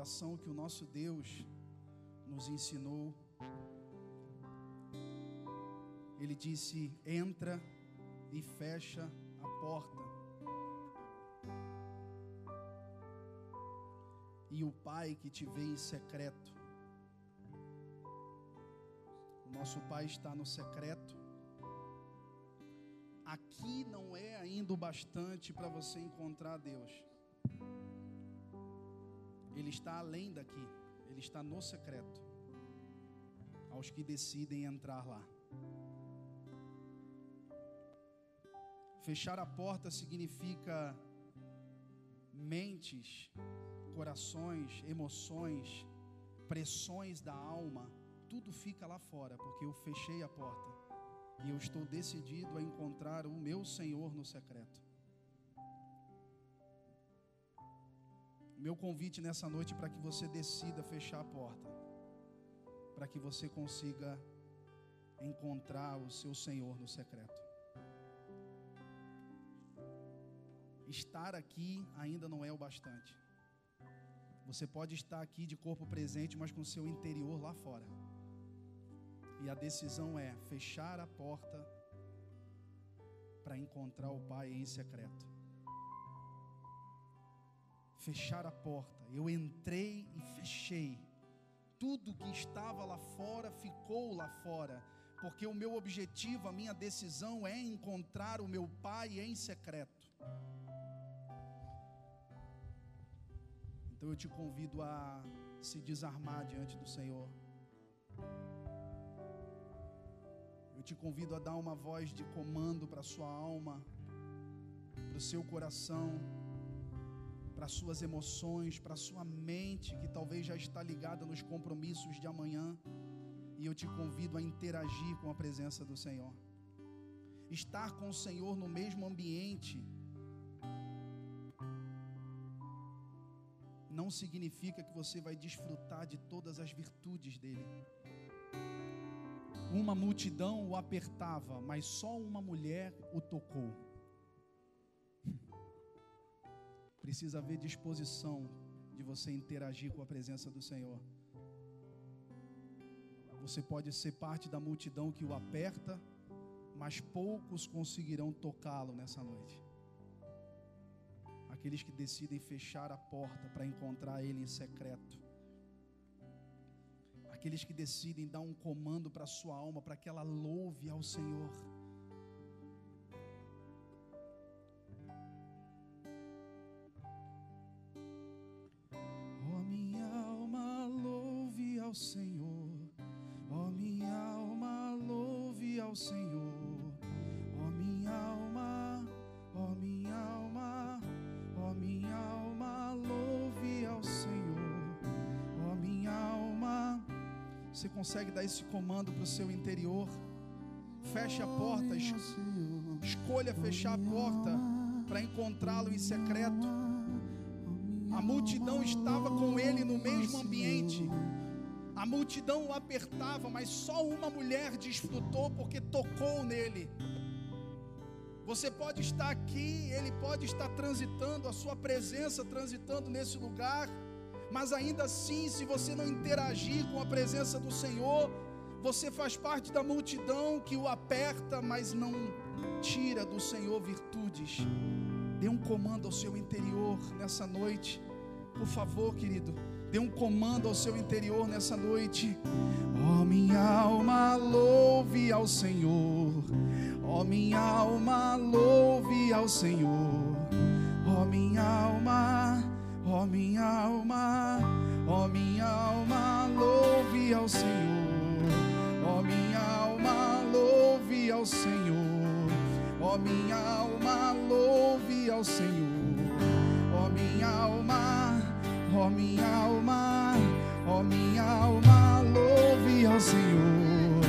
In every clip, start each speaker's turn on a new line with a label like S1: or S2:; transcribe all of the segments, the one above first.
S1: oração que o nosso Deus nos ensinou. Ele disse: entra e fecha a porta. E o Pai que te vê em secreto. O nosso Pai está no secreto. Aqui não é ainda o bastante para você encontrar Deus. Ele está além daqui, ele está no secreto. Aos que decidem entrar lá. Fechar a porta significa mentes, corações, emoções, pressões da alma, tudo fica lá fora, porque eu fechei a porta e eu estou decidido a encontrar o meu Senhor no secreto. Meu convite nessa noite para que você decida fechar a porta, para que você consiga encontrar o seu Senhor no secreto. estar aqui ainda não é o bastante. Você pode estar aqui de corpo presente, mas com seu interior lá fora. E a decisão é fechar a porta para encontrar o Pai em secreto. Fechar a porta. Eu entrei e fechei. Tudo que estava lá fora ficou lá fora, porque o meu objetivo, a minha decisão é encontrar o meu Pai em secreto. Então eu te convido a se desarmar diante do Senhor. Eu te convido a dar uma voz de comando para a sua alma, para o seu coração, para as suas emoções, para sua mente, que talvez já está ligada nos compromissos de amanhã. E eu te convido a interagir com a presença do Senhor. Estar com o Senhor no mesmo ambiente não significa que você vai desfrutar de todas as virtudes dele. Uma multidão o apertava, mas só uma mulher o tocou. Precisa haver disposição de você interagir com a presença do Senhor. Você pode ser parte da multidão que o aperta, mas poucos conseguirão tocá-lo nessa noite aqueles que decidem fechar a porta para encontrar Ele em secreto, aqueles que decidem dar um comando para sua alma para que ela louve ao Senhor. Esse comando para o seu interior? Feche a porta, escolha fechar a porta para encontrá-lo em secreto. A multidão estava com ele no mesmo ambiente. A multidão o apertava, mas só uma mulher desfrutou porque tocou nele. Você pode estar aqui, ele pode estar transitando, a sua presença transitando nesse lugar mas ainda assim, se você não interagir com a presença do Senhor, você faz parte da multidão que o aperta, mas não tira do Senhor virtudes. Dê um comando ao seu interior nessa noite, por favor, querido. Dê um comando ao seu interior nessa noite. Ó oh, minha alma, louve ao Senhor. Ó oh, minha alma, louve ao Senhor. Ó oh, minha alma, Ó oh, minha alma, ó oh, minha alma, louve ao Senhor. Ó oh, minha alma, louve ao Senhor. Ó minha alma, louve ao Senhor. Ó minha alma, ó minha alma, ó minha alma, louve ao Senhor.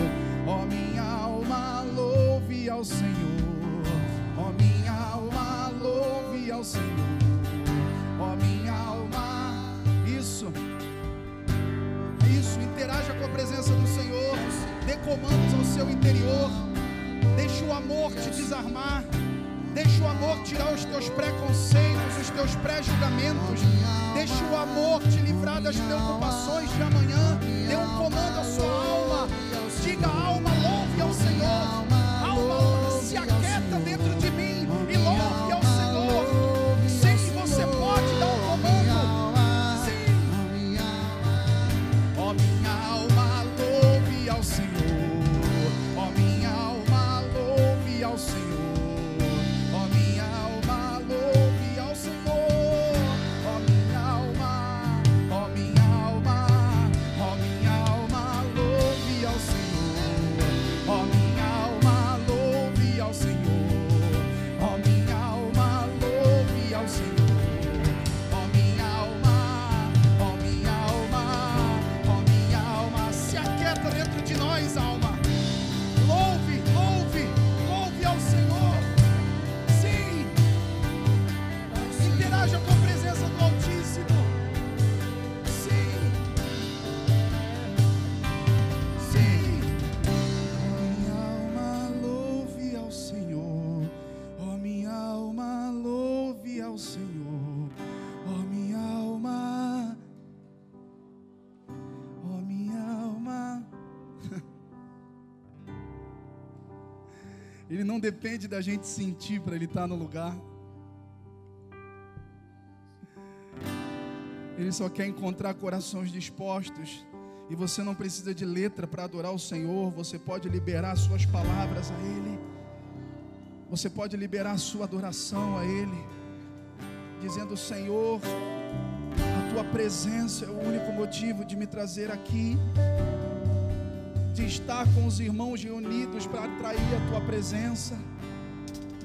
S1: Ó minha alma, louve ao Senhor. Ó minha alma, louve ao Senhor interaja com a presença do Senhor, dê comandos ao seu interior, deixe o amor te desarmar, Deixa o amor tirar os teus preconceitos, os teus pré-julgamentos. Deixa o amor te livrar das preocupações de amanhã. Dê um comando à sua alma. Diga, alma, Ele não depende da gente sentir para ele estar no lugar. Ele só quer encontrar corações dispostos. E você não precisa de letra para adorar o Senhor. Você pode liberar suas palavras a Ele. Você pode liberar sua adoração a Ele. Dizendo: Senhor, a tua presença é o único motivo de me trazer aqui. De estar com os irmãos reunidos para atrair a tua presença.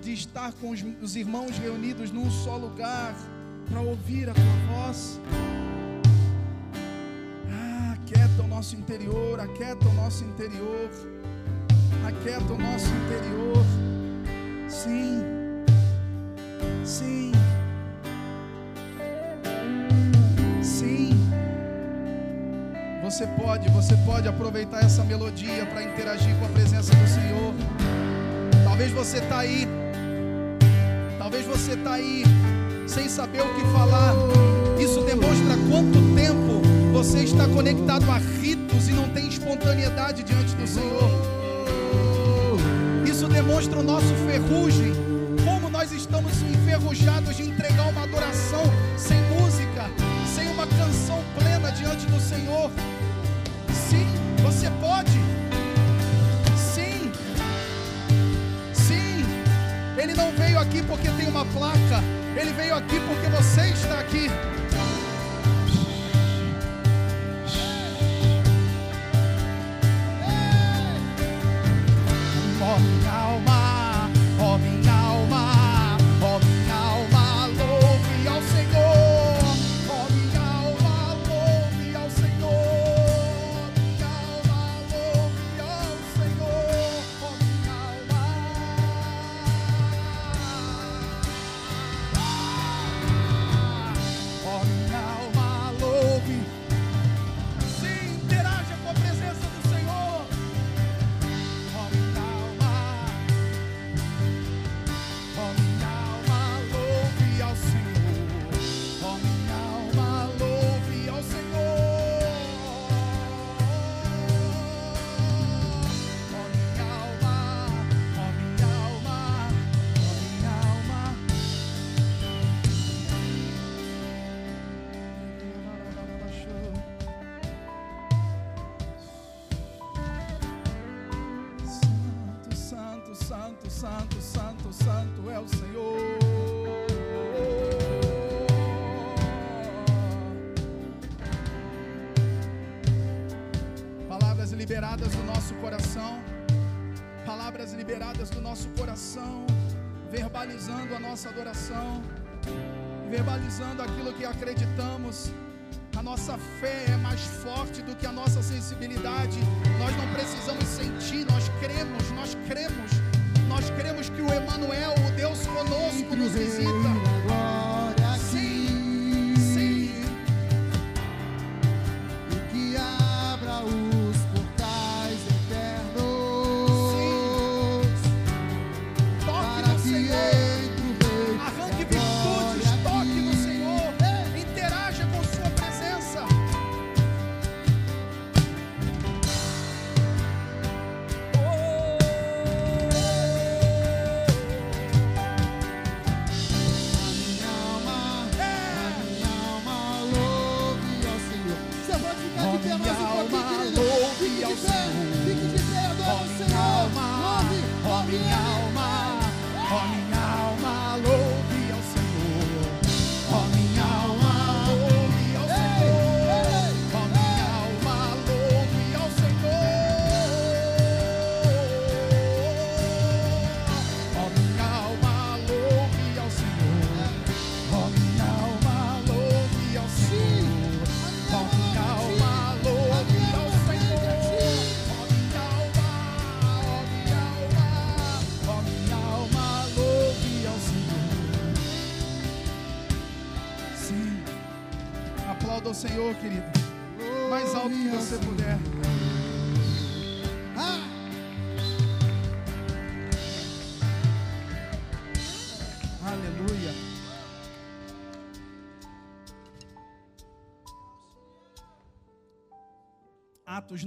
S1: De estar com os, os irmãos reunidos num só lugar para ouvir a tua voz. Ah, aquieta o nosso interior, aquieta o nosso interior, aquieta o nosso interior. Sim, sim. Você pode, você pode aproveitar essa melodia para interagir com a presença do Senhor. Talvez você está aí, talvez você está aí sem saber o que falar. Isso demonstra quanto tempo você está conectado a ritos e não tem espontaneidade diante do Senhor. Isso demonstra o nosso ferrugem, como nós estamos enferrujados de entregar uma adoração sem música, sem uma canção plena diante do Senhor. Você pode. Sim, sim. Ele não veio aqui porque tem uma placa. Ele veio aqui porque você está aqui. Verbalizando a nossa adoração, verbalizando aquilo que acreditamos. A nossa fé é mais forte do que a nossa sensibilidade. Nós não precisamos sentir, nós cremos, nós cremos. Nós cremos que o Emanuel, o Deus conosco, nos visita.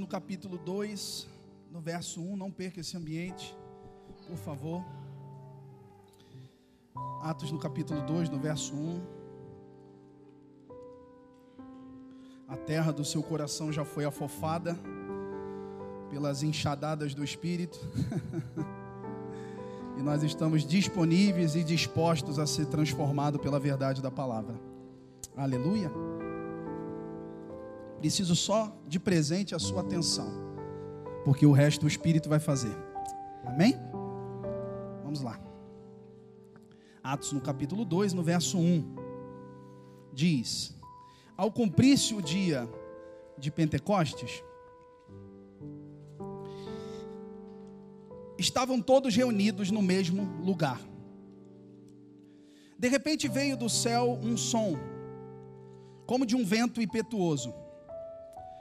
S1: Capítulo 2, no verso 1, não perca esse ambiente, por favor. Atos no capítulo 2, no verso 1. A terra do seu coração já foi afofada pelas enxadadas do Espírito. e nós estamos disponíveis e dispostos a ser transformados pela verdade da palavra. Aleluia. Preciso só de presente a sua atenção, porque o resto o Espírito vai fazer. Amém? Vamos lá. Atos no capítulo 2, no verso 1, diz: Ao cumprir-se o dia de Pentecostes, estavam todos reunidos no mesmo lugar. De repente veio do céu um som, como de um vento impetuoso,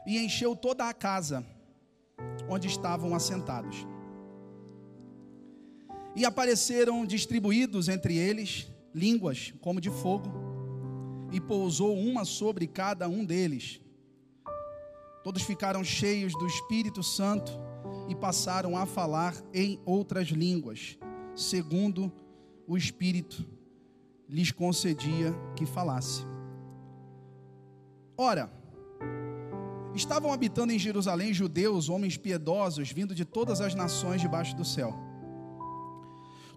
S1: e encheu toda a casa onde estavam assentados. E apareceram distribuídos entre eles línguas como de fogo, e pousou uma sobre cada um deles. Todos ficaram cheios do Espírito Santo e passaram a falar em outras línguas, segundo o Espírito lhes concedia que falasse. Ora, estavam habitando em Jerusalém judeus, homens piedosos, vindo de todas as nações debaixo do céu.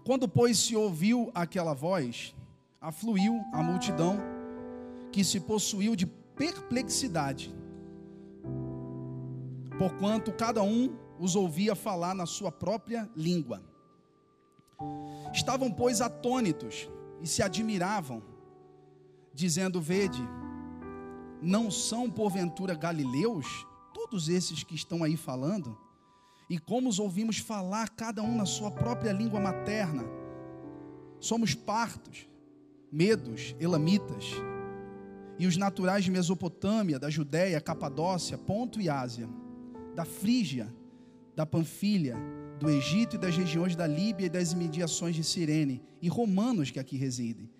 S1: Quando, pois, se ouviu aquela voz, afluiu a multidão, que se possuiu de perplexidade, porquanto cada um os ouvia falar na sua própria língua. Estavam, pois, atônitos e se admiravam, dizendo: Vede, não são porventura galileus todos esses que estão aí falando? E como os ouvimos falar, cada um na sua própria língua materna? Somos partos, medos, elamitas, e os naturais de Mesopotâmia, da Judéia, Capadócia, Ponto e Ásia, da Frígia, da Panfilha, do Egito e das regiões da Líbia e das imediações de Cirene, e romanos que aqui residem,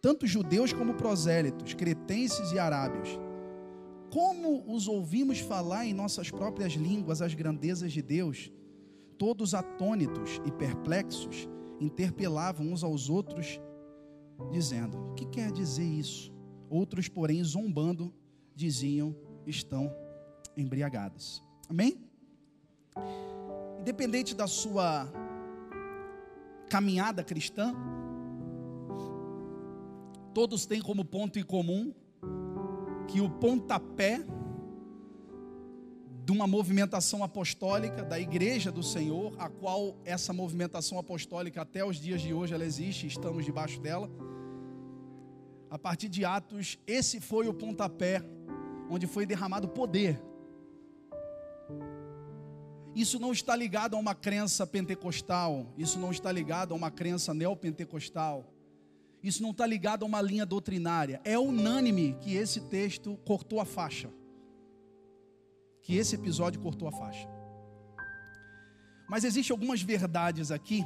S1: tanto judeus como prosélitos, cretenses e arábios. Como os ouvimos falar em nossas próprias línguas as grandezas de Deus, todos atônitos e perplexos, interpelavam uns aos outros, dizendo: O que quer dizer isso? Outros, porém, zombando, diziam: Estão embriagados. Amém? Independente da sua caminhada cristã, todos têm como ponto em comum que o pontapé de uma movimentação apostólica da igreja do Senhor, a qual essa movimentação apostólica até os dias de hoje ela existe, estamos debaixo dela. A partir de Atos, esse foi o pontapé onde foi derramado poder isso não está ligado a uma crença pentecostal, isso não está ligado a uma crença neopentecostal, isso não está ligado a uma linha doutrinária. É unânime que esse texto cortou a faixa, que esse episódio cortou a faixa. Mas existem algumas verdades aqui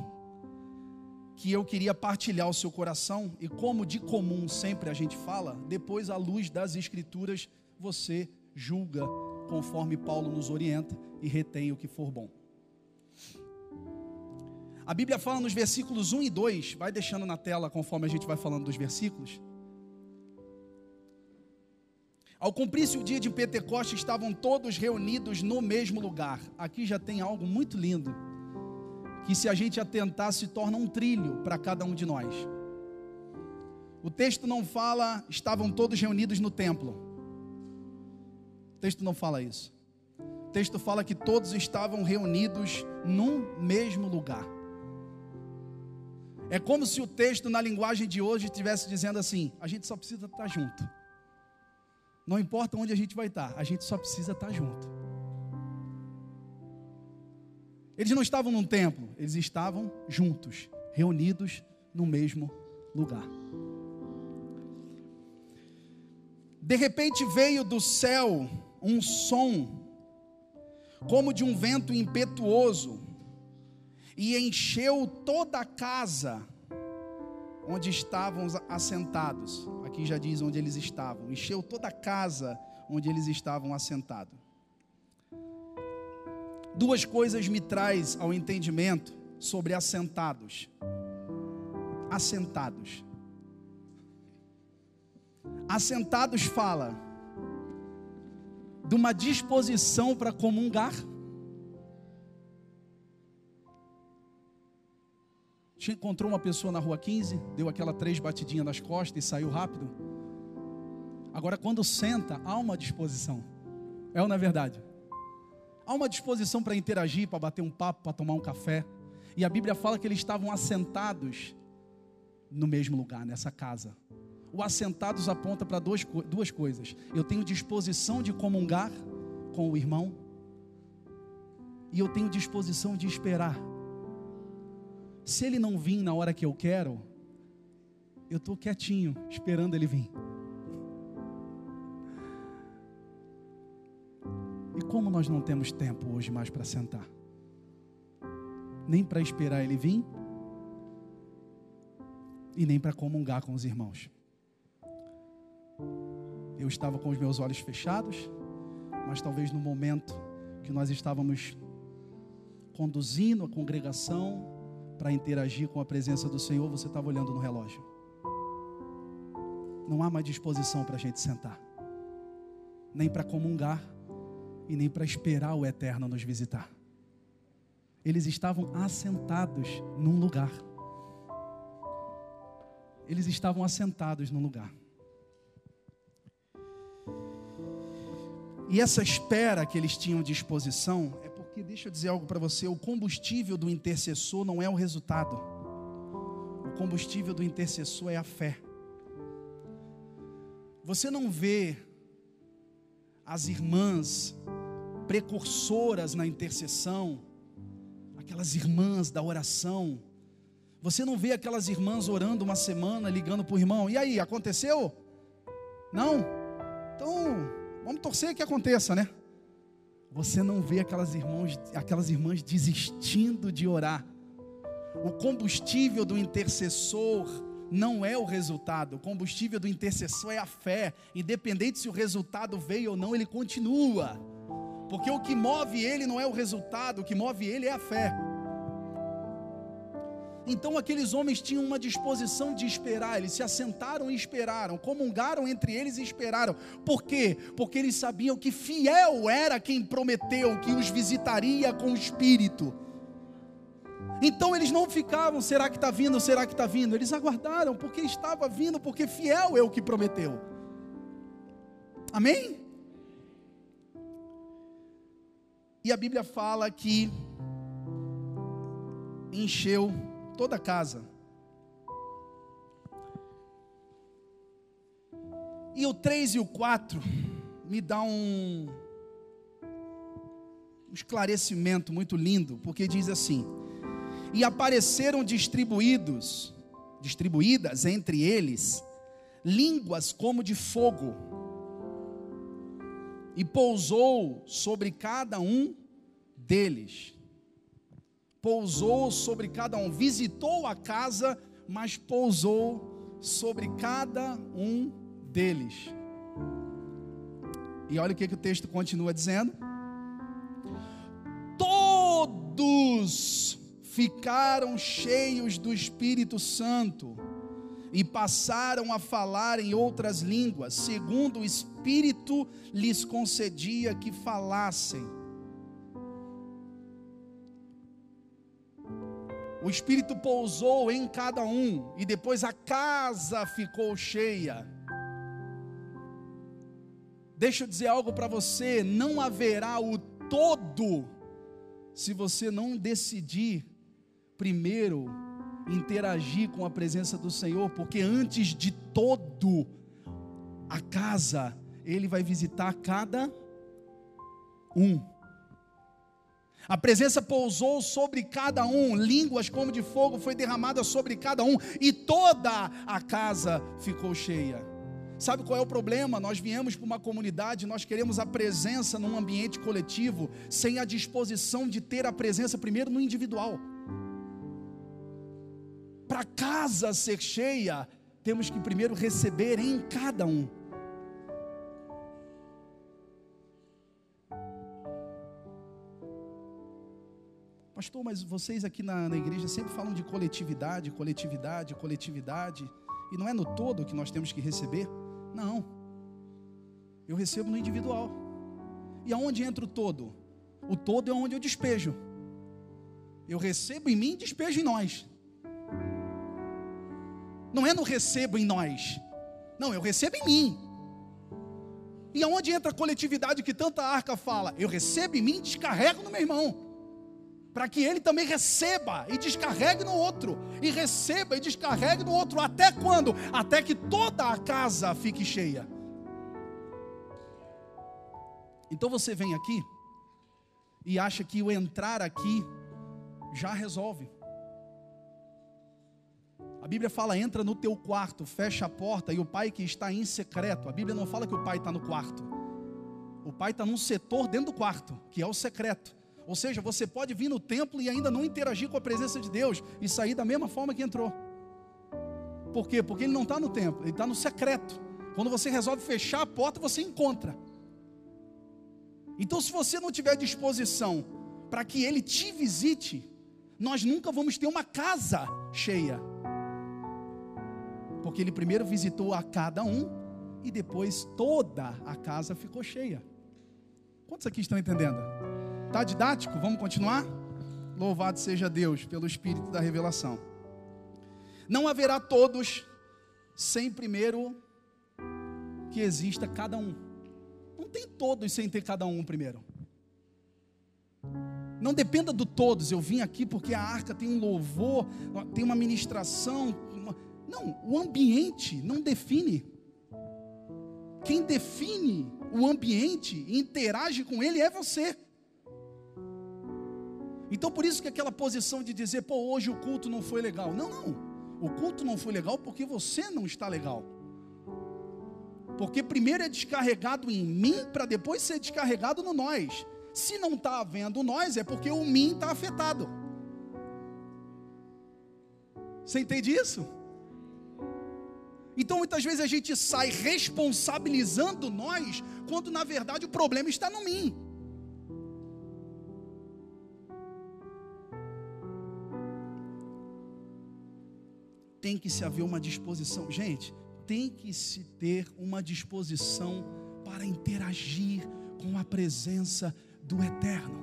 S1: que eu queria partilhar ao seu coração, e como de comum sempre a gente fala, depois à luz das Escrituras você julga conforme Paulo nos orienta e retém o que for bom. A Bíblia fala nos versículos 1 e 2, vai deixando na tela conforme a gente vai falando dos versículos. Ao cumprir-se o dia de Pentecostes, estavam todos reunidos no mesmo lugar. Aqui já tem algo muito lindo, que se a gente atentar se torna um trilho para cada um de nós. O texto não fala, estavam todos reunidos no templo. O texto não fala isso texto fala que todos estavam reunidos num mesmo lugar. É como se o texto, na linguagem de hoje, estivesse dizendo assim: a gente só precisa estar junto. Não importa onde a gente vai estar, a gente só precisa estar junto. Eles não estavam num templo, eles estavam juntos, reunidos no mesmo lugar. De repente veio do céu um som, como de um vento impetuoso, e encheu toda a casa onde estavam assentados. Aqui já diz onde eles estavam. Encheu toda a casa onde eles estavam assentados. Duas coisas me traz ao entendimento sobre assentados. Assentados. Assentados fala de uma disposição para comungar. Encontrou uma pessoa na rua 15, deu aquela três batidinhas nas costas e saiu rápido. Agora, quando senta, há uma disposição. É ou não é verdade? Há uma disposição para interagir, para bater um papo, para tomar um café. E a Bíblia fala que eles estavam assentados no mesmo lugar, nessa casa. O assentados aponta para duas, duas coisas. Eu tenho disposição de comungar com o irmão, e eu tenho disposição de esperar. Se ele não vir na hora que eu quero, eu estou quietinho, esperando ele vir. E como nós não temos tempo hoje mais para sentar, nem para esperar ele vir, e nem para comungar com os irmãos. Eu estava com os meus olhos fechados, mas talvez no momento que nós estávamos conduzindo a congregação para interagir com a presença do Senhor, você estava olhando no relógio. Não há mais disposição para a gente sentar, nem para comungar e nem para esperar o eterno nos visitar. Eles estavam assentados num lugar. Eles estavam assentados num lugar. E essa espera que eles tinham disposição é porque, deixa eu dizer algo para você: o combustível do intercessor não é o resultado, o combustível do intercessor é a fé. Você não vê as irmãs precursoras na intercessão, aquelas irmãs da oração. Você não vê aquelas irmãs orando uma semana, ligando para o irmão, e aí, aconteceu? Não? Então, Vamos torcer que aconteça, né? Você não vê aquelas irmãs, aquelas irmãs desistindo de orar. O combustível do intercessor não é o resultado. O combustível do intercessor é a fé. Independente se o resultado veio ou não, ele continua. Porque o que move ele não é o resultado, o que move ele é a fé. Então aqueles homens tinham uma disposição de esperar, eles se assentaram e esperaram, comungaram entre eles e esperaram. Por quê? Porque eles sabiam que fiel era quem prometeu que os visitaria com o Espírito. Então eles não ficavam, será que está vindo, será que está vindo? Eles aguardaram, porque estava vindo, porque fiel é o que prometeu. Amém? E a Bíblia fala que encheu toda a casa. E o 3 e o 4 me dá um, um esclarecimento muito lindo, porque diz assim: E apareceram distribuídos, distribuídas entre eles, línguas como de fogo, e pousou sobre cada um deles pousou sobre cada um, visitou a casa, mas pousou sobre cada um deles. E olha o que, que o texto continua dizendo: todos ficaram cheios do Espírito Santo e passaram a falar em outras línguas, segundo o Espírito lhes concedia que falassem. O Espírito pousou em cada um e depois a casa ficou cheia. Deixa eu dizer algo para você: não haverá o todo se você não decidir primeiro interagir com a presença do Senhor, porque antes de todo a casa, Ele vai visitar cada um. A presença pousou sobre cada um, línguas como de fogo foi derramada sobre cada um, e toda a casa ficou cheia. Sabe qual é o problema? Nós viemos para uma comunidade, nós queremos a presença num ambiente coletivo, sem a disposição de ter a presença primeiro no individual. Para casa ser cheia, temos que primeiro receber em cada um. Pastor, mas vocês aqui na, na igreja sempre falam de coletividade, coletividade, coletividade, e não é no todo que nós temos que receber? Não. Eu recebo no individual. E aonde entra o todo? O todo é onde eu despejo. Eu recebo em mim e despejo em nós. Não é no recebo em nós. Não, eu recebo em mim. E aonde entra a coletividade que tanta arca fala? Eu recebo em mim e descarrego no meu irmão para que ele também receba e descarregue no outro, e receba e descarregue no outro, até quando? Até que toda a casa fique cheia. Então você vem aqui e acha que o entrar aqui já resolve. A Bíblia fala: entra no teu quarto, fecha a porta, e o pai que está em secreto. A Bíblia não fala que o pai está no quarto. O pai está num setor dentro do quarto, que é o secreto. Ou seja, você pode vir no templo e ainda não interagir com a presença de Deus e sair da mesma forma que entrou. Por quê? Porque ele não está no templo, ele está no secreto. Quando você resolve fechar a porta, você encontra. Então, se você não tiver disposição para que ele te visite, nós nunca vamos ter uma casa cheia. Porque ele primeiro visitou a cada um e depois toda a casa ficou cheia. Quantos aqui estão entendendo? Está didático? Vamos continuar? Louvado seja Deus pelo Espírito da revelação. Não haverá todos sem primeiro que exista cada um. Não tem todos sem ter cada um primeiro. Não dependa do todos. Eu vim aqui porque a arca tem um louvor, tem uma ministração. Uma... Não, o ambiente não define. Quem define o ambiente e interage com ele é você. Então por isso que aquela posição de dizer, pô, hoje o culto não foi legal. Não, não. O culto não foi legal porque você não está legal. Porque primeiro é descarregado em mim para depois ser descarregado no nós. Se não está havendo nós, é porque o mim está afetado. Você entende isso? Então muitas vezes a gente sai responsabilizando nós, quando na verdade o problema está no mim. Tem que se haver uma disposição. Gente, tem que se ter uma disposição para interagir com a presença do Eterno.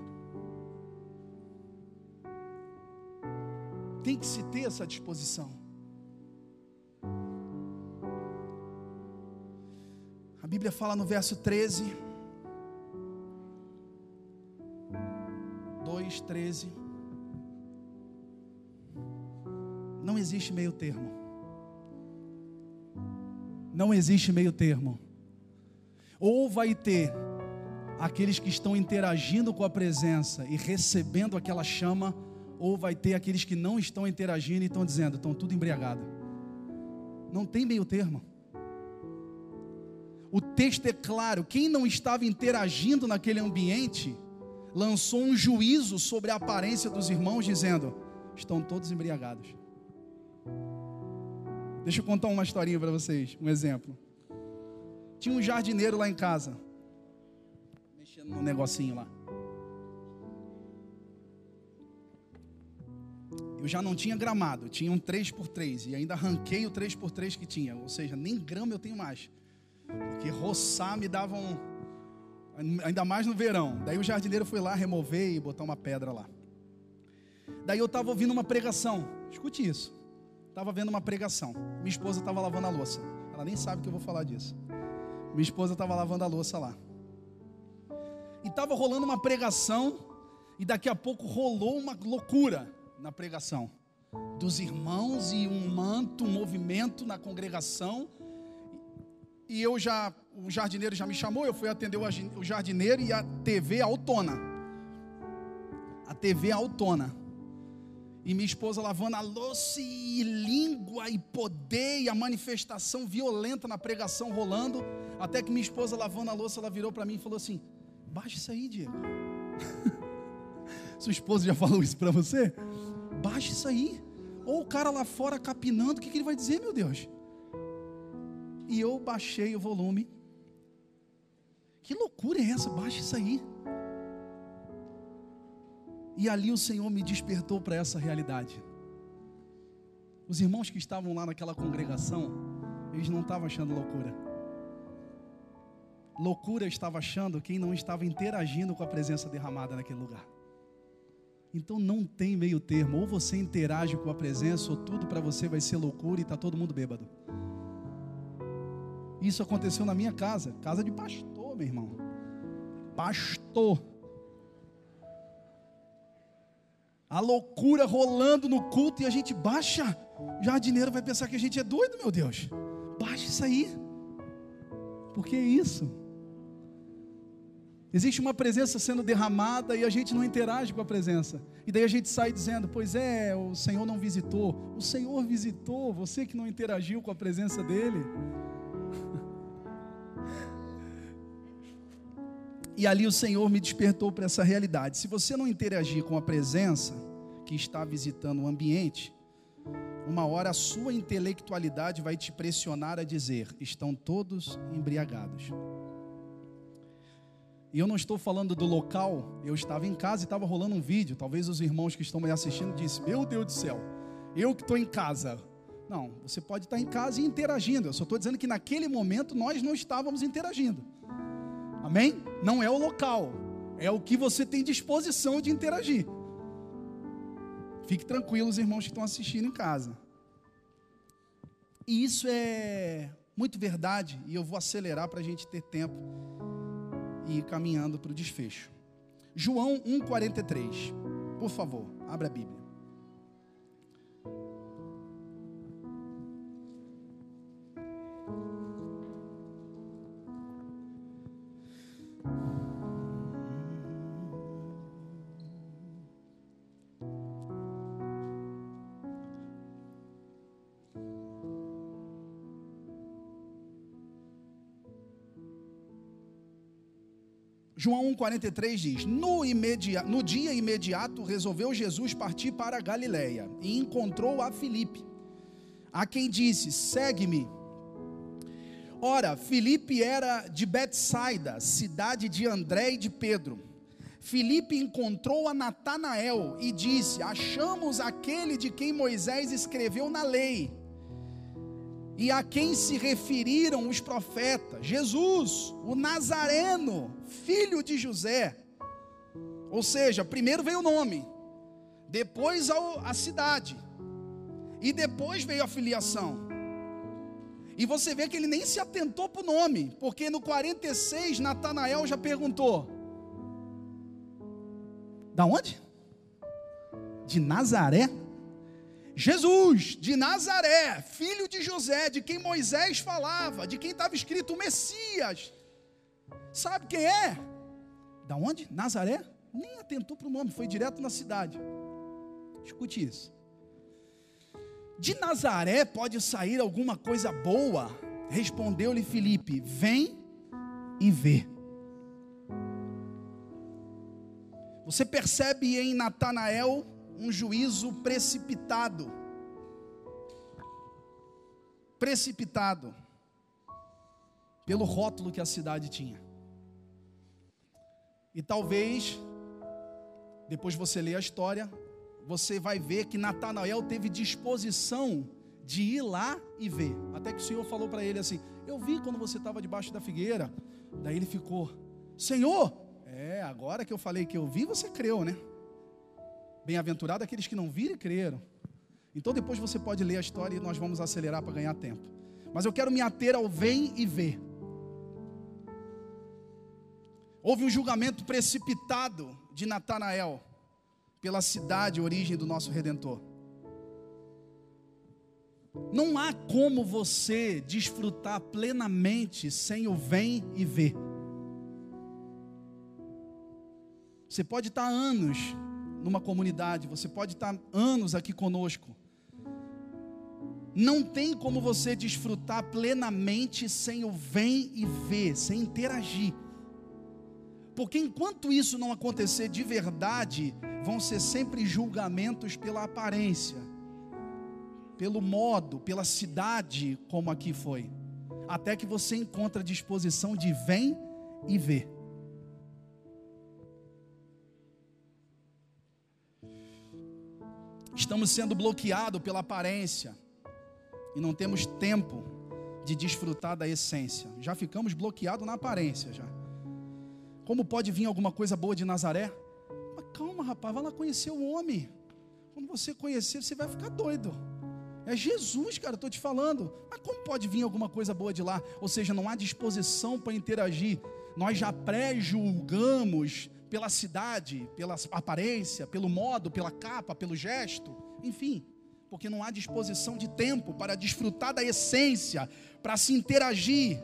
S1: Tem que se ter essa disposição. A Bíblia fala no verso 13, 2, 13. Não existe meio termo. Não existe meio termo. Ou vai ter aqueles que estão interagindo com a presença e recebendo aquela chama, ou vai ter aqueles que não estão interagindo e estão dizendo, estão tudo embriagado. Não tem meio termo. O texto é claro: quem não estava interagindo naquele ambiente lançou um juízo sobre a aparência dos irmãos, dizendo: estão todos embriagados. Deixa eu contar uma historinha para vocês, um exemplo. Tinha um jardineiro lá em casa, mexendo num negocinho lá. Eu já não tinha gramado, tinha um 3x3 e ainda arranquei o 3x3 que tinha, ou seja, nem grama eu tenho mais. Porque roçar me dava um. Ainda mais no verão. Daí o jardineiro foi lá remover e botar uma pedra lá. Daí eu estava ouvindo uma pregação. Escute isso. Estava vendo uma pregação. Minha esposa estava lavando a louça. Ela nem sabe que eu vou falar disso. Minha esposa estava lavando a louça lá. E estava rolando uma pregação. E daqui a pouco rolou uma loucura na pregação. Dos irmãos e um manto, um movimento na congregação. E eu já, o jardineiro já me chamou, eu fui atender o jardineiro e a TV autona. A TV autona. E minha esposa lavando a louça e língua e poder e a manifestação violenta na pregação rolando. Até que minha esposa lavando a louça, ela virou para mim e falou assim: Baixa isso aí, Diego. Sua esposa já falou isso para você? Baixa isso aí. Ou o cara lá fora capinando, o que, que ele vai dizer, meu Deus? E eu baixei o volume. Que loucura é essa? Baixa isso aí. E ali o Senhor me despertou para essa realidade. Os irmãos que estavam lá naquela congregação, eles não estavam achando loucura. Loucura estava achando quem não estava interagindo com a presença derramada naquele lugar. Então não tem meio termo, ou você interage com a presença, ou tudo para você vai ser loucura e está todo mundo bêbado. Isso aconteceu na minha casa, casa de pastor, meu irmão. Pastor. A loucura rolando no culto e a gente baixa. O jardineiro vai pensar que a gente é doido, meu Deus. Baixa isso aí. Por que isso? Existe uma presença sendo derramada e a gente não interage com a presença. E daí a gente sai dizendo: Pois é, o Senhor não visitou. O Senhor visitou, você que não interagiu com a presença dEle. E ali o Senhor me despertou para essa realidade. Se você não interagir com a presença que está visitando o ambiente, uma hora a sua intelectualidade vai te pressionar a dizer: estão todos embriagados. E eu não estou falando do local, eu estava em casa e estava rolando um vídeo. Talvez os irmãos que estão me assistindo dissem: Meu Deus do céu, eu que estou em casa. Não, você pode estar em casa e interagindo. Eu só estou dizendo que naquele momento nós não estávamos interagindo. Amém? Não é o local, é o que você tem disposição de interagir. Fique tranquilo, os irmãos que estão assistindo em casa. E isso é muito verdade, e eu vou acelerar para a gente ter tempo e ir caminhando para o desfecho. João 1,43. Por favor, abra a Bíblia. João 1,43 diz: no, imediato, no dia imediato resolveu Jesus partir para a Galiléia e encontrou a Filipe, a quem disse: Segue-me. Ora, Filipe era de Betsaida, cidade de André e de Pedro. Filipe encontrou a Natanael e disse: Achamos aquele de quem Moisés escreveu na lei e a quem se referiram os profetas: Jesus, o Nazareno, filho de José. Ou seja, primeiro veio o nome, depois a cidade, e depois veio a filiação. E você vê que ele nem se atentou para o nome, porque no 46 Natanael já perguntou: Da onde? De Nazaré? Jesus de Nazaré, filho de José, de quem Moisés falava, de quem estava escrito o Messias. Sabe quem é? Da onde? Nazaré? Nem atentou para o nome, foi direto na cidade. Escute isso. De Nazaré pode sair alguma coisa boa? Respondeu-lhe Filipe: Vem e vê. Você percebe em Natanael um juízo precipitado. Precipitado pelo rótulo que a cidade tinha. E talvez, depois você ler a história, você vai ver que Natanael teve disposição de ir lá e ver. Até que o Senhor falou para ele assim: Eu vi quando você estava debaixo da figueira. Daí ele ficou: Senhor, é, agora que eu falei que eu vi, você creu, né? Bem-aventurado aqueles que não viram e creram. Então depois você pode ler a história e nós vamos acelerar para ganhar tempo. Mas eu quero me ater ao vem e ver. Houve um julgamento precipitado de Natanael pela cidade, origem do nosso redentor. Não há como você desfrutar plenamente sem o vem e ver. Você pode estar anos numa comunidade, você pode estar anos aqui conosco. Não tem como você desfrutar plenamente sem o vem e ver, sem interagir. Porque enquanto isso não acontecer de verdade, vão ser sempre julgamentos pela aparência, pelo modo, pela cidade, como aqui foi. Até que você encontre a disposição de vem e ver. Estamos sendo bloqueados pela aparência e não temos tempo de desfrutar da essência. Já ficamos bloqueados na aparência já. Como pode vir alguma coisa boa de Nazaré? Mas calma, rapaz, vai lá conhecer o homem. Quando você conhecer, você vai ficar doido. É Jesus, cara, estou te falando. Mas como pode vir alguma coisa boa de lá? Ou seja, não há disposição para interagir. Nós já pré-julgamos pela cidade, pela aparência, pelo modo, pela capa, pelo gesto, enfim porque não há disposição de tempo para desfrutar da essência, para se interagir.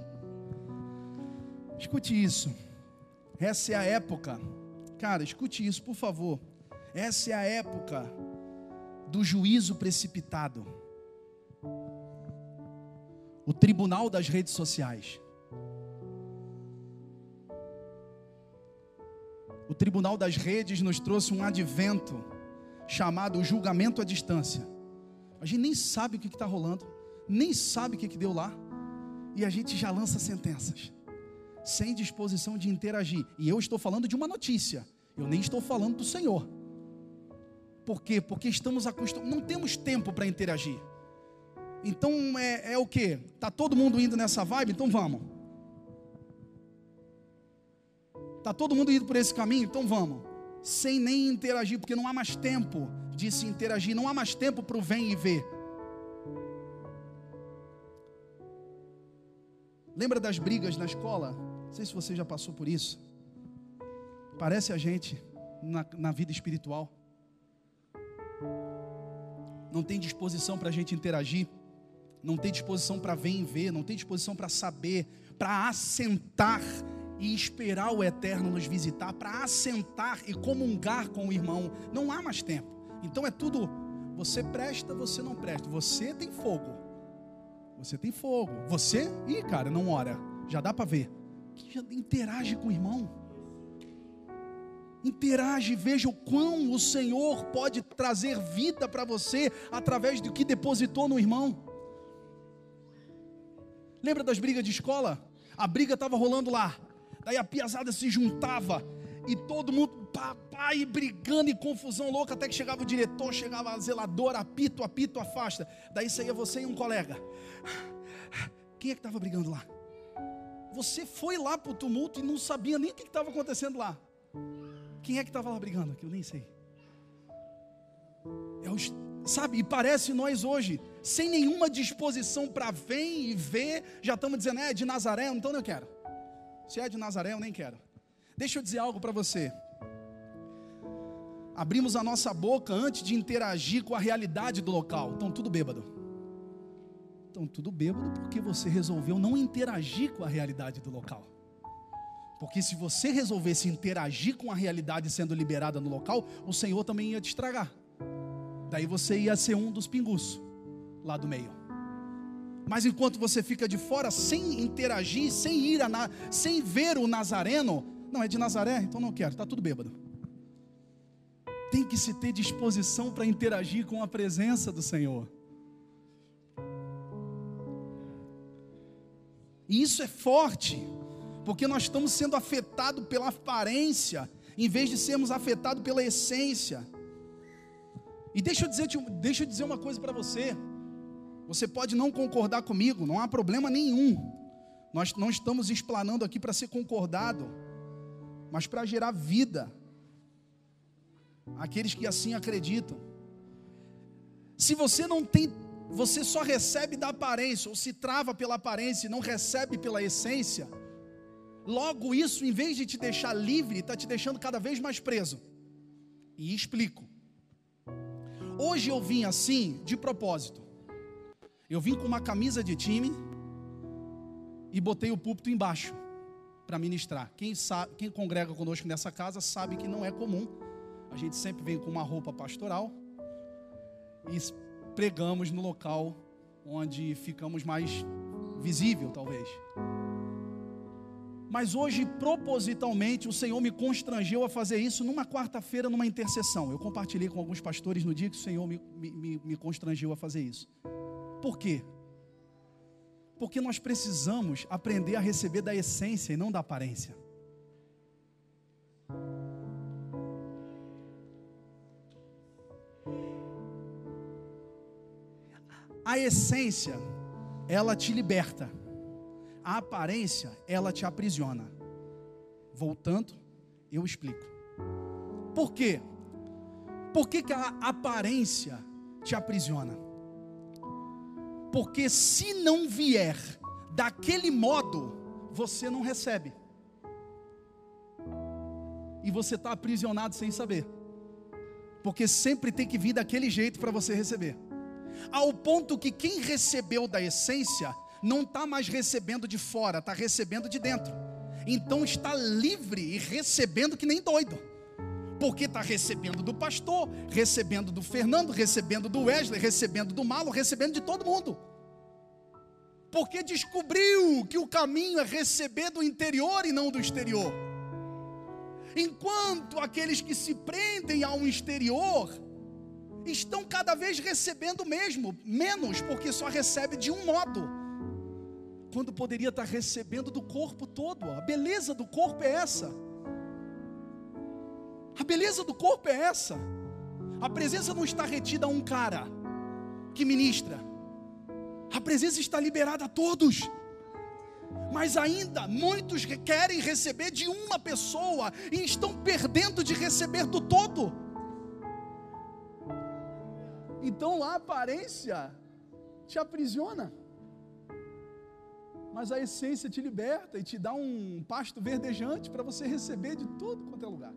S1: Escute isso. Essa é a época, cara, escute isso, por favor. Essa é a época do juízo precipitado. O tribunal das redes sociais. O tribunal das redes nos trouxe um advento chamado julgamento à distância. A gente nem sabe o que está rolando, nem sabe o que, que deu lá, e a gente já lança sentenças, sem disposição de interagir. E eu estou falando de uma notícia, eu nem estou falando do Senhor. Por quê? Porque estamos acostumados, não temos tempo para interagir. Então é, é o que? Tá todo mundo indo nessa vibe? Então vamos. Tá todo mundo indo por esse caminho? Então vamos. Sem nem interagir, porque não há mais tempo de se interagir, não há mais tempo para o vem e ver. Lembra das brigas na escola? Não sei se você já passou por isso. Parece a gente na, na vida espiritual. Não tem disposição para a gente interagir. Não tem disposição para ver e ver. Não tem disposição para saber, para assentar e esperar o eterno nos visitar, para assentar e comungar com o irmão. Não há mais tempo. Então é tudo, você presta, você não presta. Você tem fogo. Você tem fogo. Você, ih, cara, não ora. Já dá para ver. Interage com o irmão. Interage, veja o quão o Senhor pode trazer vida para você através do que depositou no irmão. Lembra das brigas de escola? A briga estava rolando lá. Daí a piazada se juntava e todo mundo, papai, brigando e confusão louca, até que chegava o diretor, chegava a zeladora, apito, apito, afasta. Daí saía você e um colega. Quem é que estava brigando lá? Você foi lá para o tumulto e não sabia nem o que estava acontecendo lá. Quem é que estava lá brigando? Que eu nem sei. É sabe, e parece nós hoje, sem nenhuma disposição para ver e ver, já estamos dizendo, é de Nazaré, então eu quero. Se é de Nazaré, eu nem quero. Deixa eu dizer algo para você. Abrimos a nossa boca antes de interagir com a realidade do local. Estão tudo bêbado. Estão tudo bêbado porque você resolveu não interagir com a realidade do local. Porque se você resolvesse interagir com a realidade sendo liberada no local, o Senhor também ia te estragar. Daí você ia ser um dos pingus lá do meio. Mas enquanto você fica de fora sem interagir, sem ir na, sem ver o Nazareno, não, é de Nazaré, então não quero, está tudo bêbado. Tem que se ter disposição para interagir com a presença do Senhor. E isso é forte, porque nós estamos sendo afetados pela aparência, em vez de sermos afetados pela essência. E deixa eu dizer, deixa eu dizer uma coisa para você. Você pode não concordar comigo, não há problema nenhum. Nós não estamos explanando aqui para ser concordado mas para gerar vida. Aqueles que assim acreditam. Se você não tem, você só recebe da aparência, ou se trava pela aparência e não recebe pela essência, logo isso, em vez de te deixar livre, está te deixando cada vez mais preso. E explico. Hoje eu vim assim, de propósito. Eu vim com uma camisa de time e botei o púlpito embaixo para ministrar. Quem, sabe, quem congrega conosco nessa casa sabe que não é comum a gente sempre vem com uma roupa pastoral e pregamos no local onde ficamos mais visível, talvez. Mas hoje, propositalmente, o Senhor me constrangeu a fazer isso numa quarta-feira, numa intercessão. Eu compartilhei com alguns pastores no dia que o Senhor me, me, me constrangeu a fazer isso. Por quê? Porque nós precisamos aprender a receber da essência e não da aparência. A essência, ela te liberta a aparência, ela te aprisiona. Voltando, eu explico. Por quê? Por que, que a aparência te aprisiona? Porque se não vier daquele modo, você não recebe. E você está aprisionado sem saber. Porque sempre tem que vir daquele jeito para você receber. Ao ponto que quem recebeu da essência não está mais recebendo de fora, está recebendo de dentro. Então está livre e recebendo que nem doido. Porque está recebendo do pastor, recebendo do Fernando, recebendo do Wesley, recebendo do Malo, recebendo de todo mundo. Porque descobriu que o caminho é receber do interior e não do exterior. Enquanto aqueles que se prendem ao exterior estão cada vez recebendo mesmo, menos, porque só recebe de um modo quando poderia estar recebendo do corpo todo. A beleza do corpo é essa. A beleza do corpo é essa. A presença não está retida a um cara que ministra. A presença está liberada a todos. Mas ainda muitos querem receber de uma pessoa e estão perdendo de receber do todo. Então a aparência te aprisiona mas a essência te liberta e te dá um pasto verdejante para você receber de tudo quanto é lugar.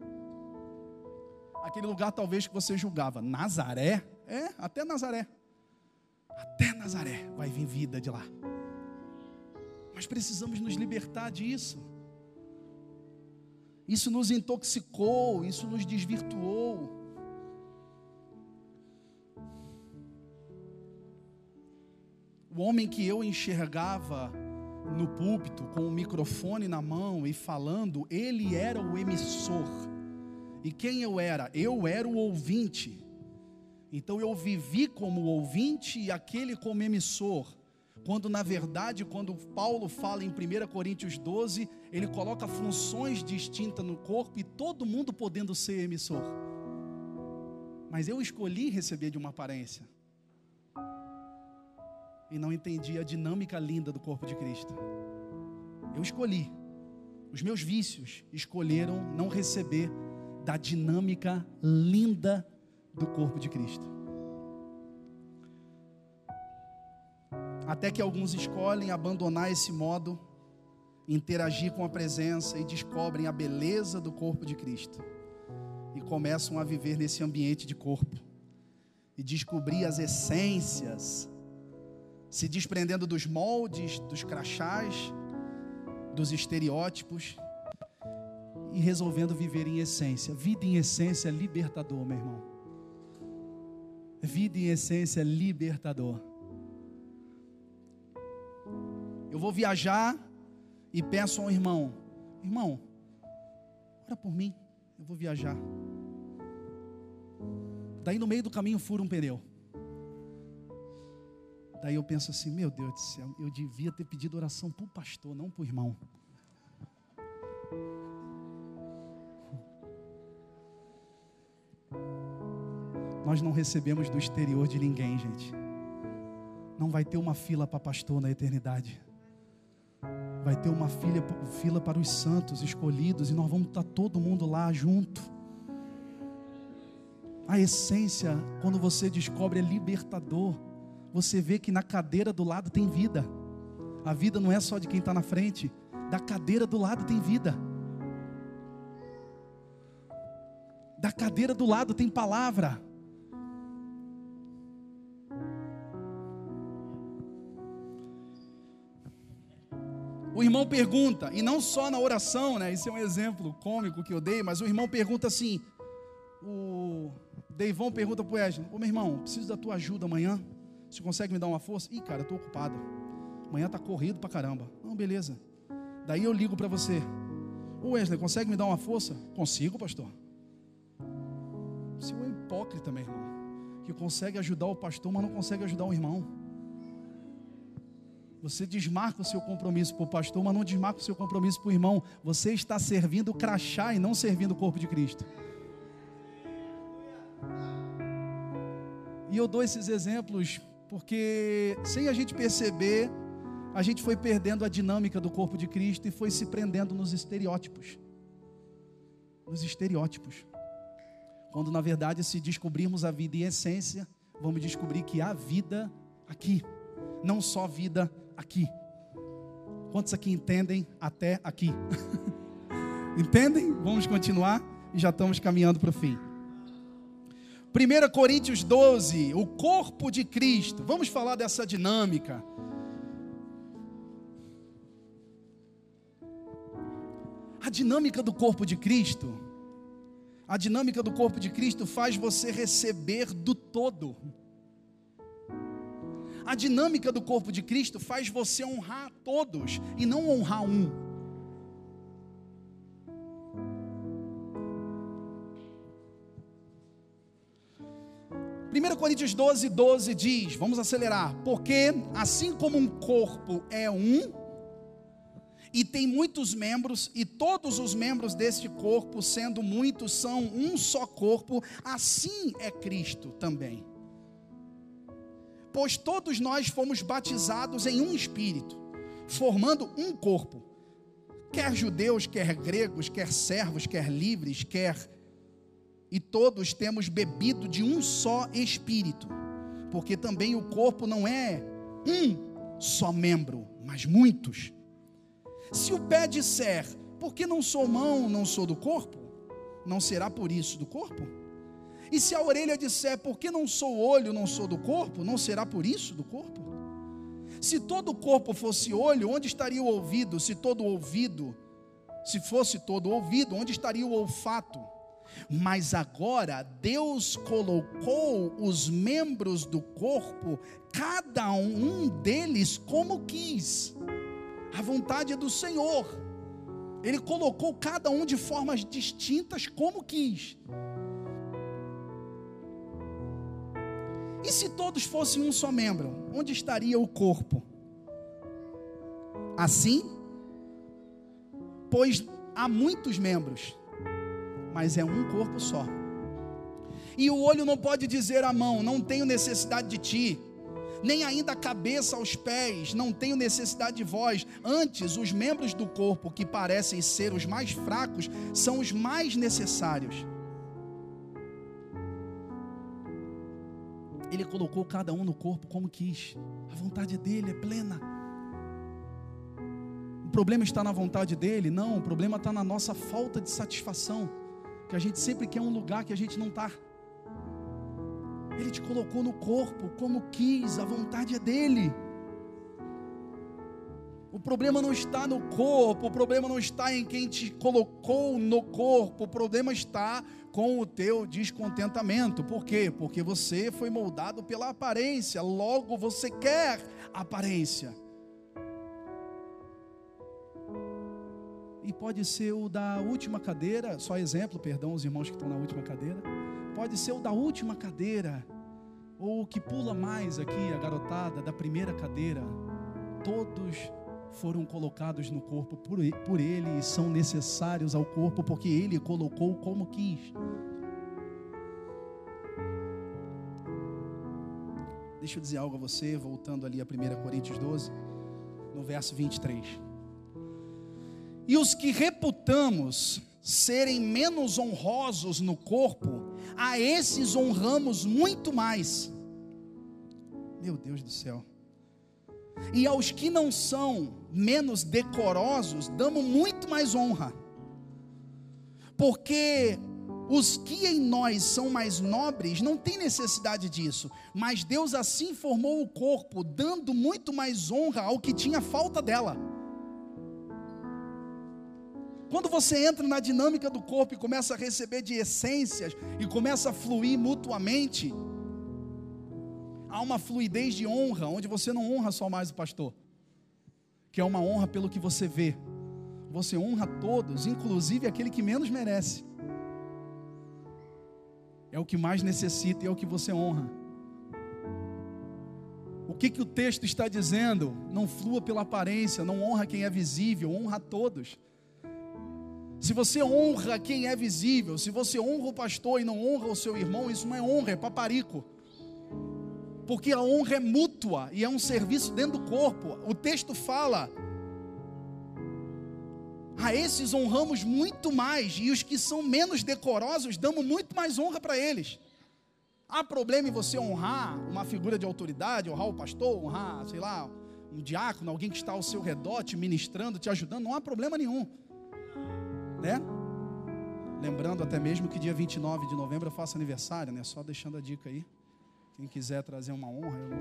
S1: Aquele lugar talvez que você julgava, Nazaré, é, até Nazaré. Até Nazaré vai vir vida de lá. Mas precisamos nos libertar disso. Isso nos intoxicou, isso nos desvirtuou. O homem que eu enxergava no púlpito com o microfone na mão e falando, ele era o emissor. E quem eu era? Eu era o ouvinte. Então eu vivi como ouvinte e aquele como emissor. Quando na verdade, quando Paulo fala em 1 Coríntios 12, ele coloca funções distintas no corpo e todo mundo podendo ser emissor. Mas eu escolhi receber de uma aparência e não entendi a dinâmica linda do corpo de Cristo. Eu escolhi. Os meus vícios escolheram não receber da dinâmica linda do corpo de Cristo. Até que alguns escolhem abandonar esse modo, interagir com a presença e descobrem a beleza do corpo de Cristo. E começam a viver nesse ambiente de corpo. E descobrir as essências se desprendendo dos moldes, dos crachás, dos estereótipos e resolvendo viver em essência. Vida em essência é libertador, meu irmão. Vida em essência é libertador. Eu vou viajar e peço a um irmão: Irmão, ora por mim, eu vou viajar. Daí no meio do caminho fura um pneu. Daí eu penso assim, meu Deus do céu, eu devia ter pedido oração para o pastor, não para o irmão. Nós não recebemos do exterior de ninguém, gente. Não vai ter uma fila para pastor na eternidade. Vai ter uma fila, para os santos escolhidos e nós vamos estar todo mundo lá junto. A essência, quando você descobre, é libertador você vê que na cadeira do lado tem vida. A vida não é só de quem está na frente, da cadeira do lado tem vida. Da cadeira do lado tem palavra. Irmão pergunta, e não só na oração, né? Isso é um exemplo cômico que eu dei, mas o irmão pergunta assim: o Deivão pergunta pro Wesley: Ô meu irmão, preciso da tua ajuda amanhã. Você consegue me dar uma força? Ih, cara, eu tô ocupado. Amanhã tá corrido pra caramba. Não, beleza. Daí eu ligo para você. Ô Wesley, consegue me dar uma força? Consigo, pastor. Você é um hipócrita, meu irmão. Que consegue ajudar o pastor, mas não consegue ajudar o irmão. Você desmarca o seu compromisso para o pastor, mas não desmarca o seu compromisso para o irmão. Você está servindo o crachá e não servindo o corpo de Cristo. E eu dou esses exemplos porque, sem a gente perceber, a gente foi perdendo a dinâmica do corpo de Cristo e foi se prendendo nos estereótipos. Nos estereótipos. Quando na verdade, se descobrirmos a vida em essência, vamos descobrir que há vida aqui, não só vida aqui. Quantos aqui entendem até aqui? Entendem? Vamos continuar e já estamos caminhando para o fim. 1 Coríntios 12, o corpo de Cristo. Vamos falar dessa dinâmica. A dinâmica do corpo de Cristo, a dinâmica do corpo de Cristo faz você receber do todo. A dinâmica do corpo de Cristo faz você honrar todos e não honrar um. 1 Coríntios 12, 12 diz: Vamos acelerar. Porque assim como um corpo é um, e tem muitos membros, e todos os membros deste corpo, sendo muitos, são um só corpo, assim é Cristo também. Pois todos nós fomos batizados em um espírito, formando um corpo, quer judeus, quer gregos, quer servos, quer livres, quer e todos temos bebido de um só espírito, porque também o corpo não é um só membro, mas muitos. Se o pé disser, porque não sou mão, não sou do corpo, não será por isso do corpo? E se a orelha disser, porque não sou olho, não sou do corpo, não será por isso do corpo? Se todo o corpo fosse olho, onde estaria o ouvido? Se todo o ouvido, se fosse todo o ouvido, onde estaria o olfato? Mas agora Deus colocou os membros do corpo, cada um deles como quis. A vontade é do Senhor. Ele colocou cada um de formas distintas como quis. E se todos fossem um só membro, onde estaria o corpo? Assim, pois há muitos membros, mas é um corpo só. E o olho não pode dizer à mão: Não tenho necessidade de ti, nem ainda a cabeça aos pés: Não tenho necessidade de vós. Antes, os membros do corpo que parecem ser os mais fracos são os mais necessários. Ele colocou cada um no corpo como quis, a vontade dele é plena. O problema está na vontade dele? Não, o problema está na nossa falta de satisfação que a gente sempre quer um lugar que a gente não está. Ele te colocou no corpo como quis, a vontade é dele. O problema não está no corpo, o problema não está em quem te colocou no corpo, o problema está com o teu descontentamento. Por quê? Porque você foi moldado pela aparência, logo você quer aparência. e pode ser o da última cadeira, só exemplo, perdão, os irmãos que estão na última cadeira. Pode ser o da última cadeira, ou o que pula mais aqui, a garotada da primeira cadeira. Todos foram colocados no corpo por ele e são necessários ao corpo porque ele colocou como quis. Deixa eu dizer algo a você, voltando ali a 1 Coríntios 12, no verso 23. E os que reputamos serem menos honrosos no corpo, a esses honramos muito mais. Meu Deus do céu. E aos que não são menos decorosos, damos muito mais honra. Porque os que em nós são mais nobres não têm necessidade disso, mas Deus assim formou o corpo, dando muito mais honra ao que tinha falta dela Quando você entra na dinâmica do corpo e começa a receber de essências e começa a fluir mutuamente, há uma fluidez de honra, onde você não honra só mais o pastor, que é uma honra pelo que você vê. Você honra todos, inclusive aquele que menos merece. É o que mais necessita e é o que você honra. O que, que o texto está dizendo? Não flua pela aparência, não honra quem é visível, honra todos. Se você honra quem é visível, se você honra o pastor e não honra o seu irmão, isso não é honra, é paparico. Porque a honra é mútua e é um serviço dentro do corpo. O texto fala: a esses honramos muito mais, e os que são menos decorosos, damos muito mais honra para eles. Há problema em você honrar uma figura de autoridade, honrar o pastor, honrar, sei lá, um diácono, alguém que está ao seu redor, te ministrando, te ajudando, não há problema nenhum né? Lembrando até mesmo que dia 29 de novembro eu faço aniversário, né? Só deixando a dica aí. Quem quiser trazer uma honra, eu não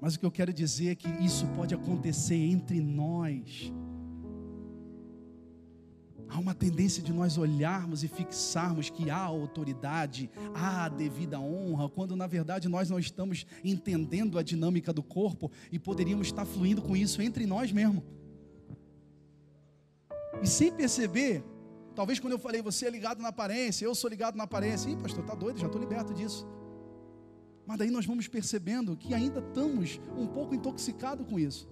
S1: mas o que eu quero dizer é que isso pode acontecer entre nós. Há uma tendência de nós olharmos e fixarmos que há autoridade, há devida honra, quando na verdade nós não estamos entendendo a dinâmica do corpo e poderíamos estar fluindo com isso entre nós mesmos. E sem perceber, talvez quando eu falei, você é ligado na aparência, eu sou ligado na aparência. Ih, pastor, tá doido, já estou liberto disso. Mas daí nós vamos percebendo que ainda estamos um pouco intoxicados com isso.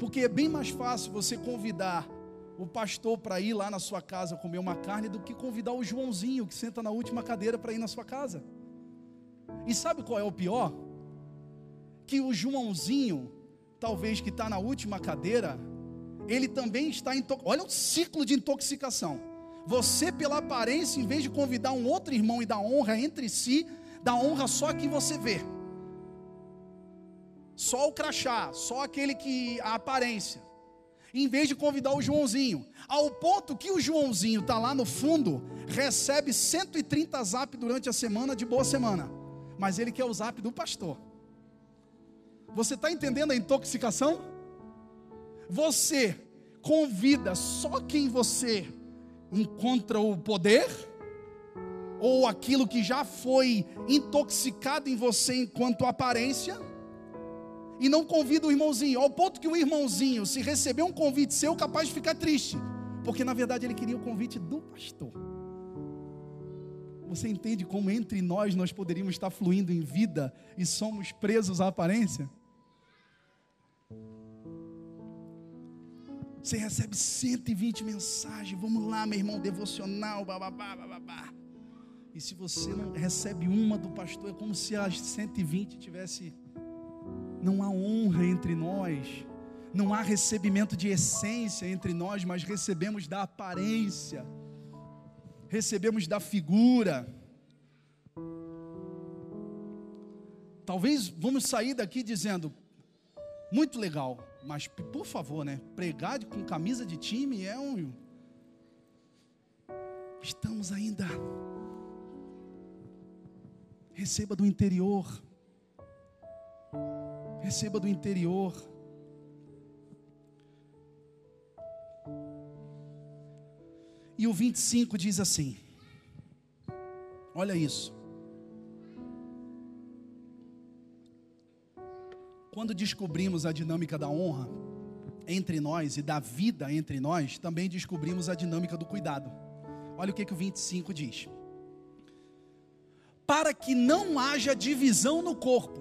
S1: Porque é bem mais fácil você convidar o pastor para ir lá na sua casa comer uma carne do que convidar o Joãozinho que senta na última cadeira para ir na sua casa. E sabe qual é o pior? Que o Joãozinho, talvez que está na última cadeira, ele também está em. Olha o ciclo de intoxicação. Você, pela aparência, em vez de convidar um outro irmão e dar honra entre si, dá honra só a quem você vê. Só o crachá, só aquele que. a aparência. Em vez de convidar o Joãozinho. Ao ponto que o Joãozinho está lá no fundo, recebe 130 zap durante a semana de boa semana. Mas ele quer o zap do pastor. Você está entendendo a intoxicação? Você convida só quem você encontra o poder, ou aquilo que já foi intoxicado em você enquanto aparência, e não convida o irmãozinho, ao ponto que o irmãozinho, se receber um convite seu, capaz de ficar triste, porque na verdade ele queria o convite do pastor. Você entende como entre nós nós poderíamos estar fluindo em vida e somos presos à aparência? Você recebe 120 mensagens. Vamos lá, meu irmão, devocional, bababá, bababá. E se você não recebe uma do pastor, é como se as 120 tivesse. Não há honra entre nós. Não há recebimento de essência entre nós, mas recebemos da aparência. Recebemos da figura. Talvez vamos sair daqui dizendo: muito legal, mas, por favor, né? Pregar com camisa de time é um. Estamos ainda. Receba do interior. Receba do interior. E o 25 diz assim: Olha isso. Quando descobrimos a dinâmica da honra entre nós e da vida entre nós, também descobrimos a dinâmica do cuidado. Olha o que, que o 25 diz: Para que não haja divisão no corpo,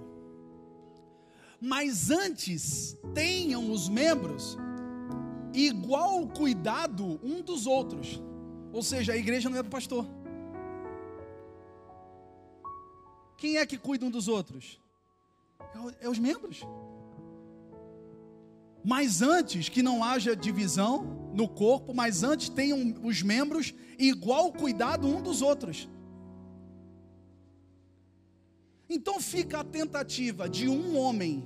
S1: mas antes tenham os membros igual cuidado um dos outros. Ou seja, a igreja não é do pastor. Quem é que cuida um dos outros? É, é os membros. Mas antes que não haja divisão no corpo, mas antes tenham os membros igual cuidado um dos outros. Então fica a tentativa de um homem,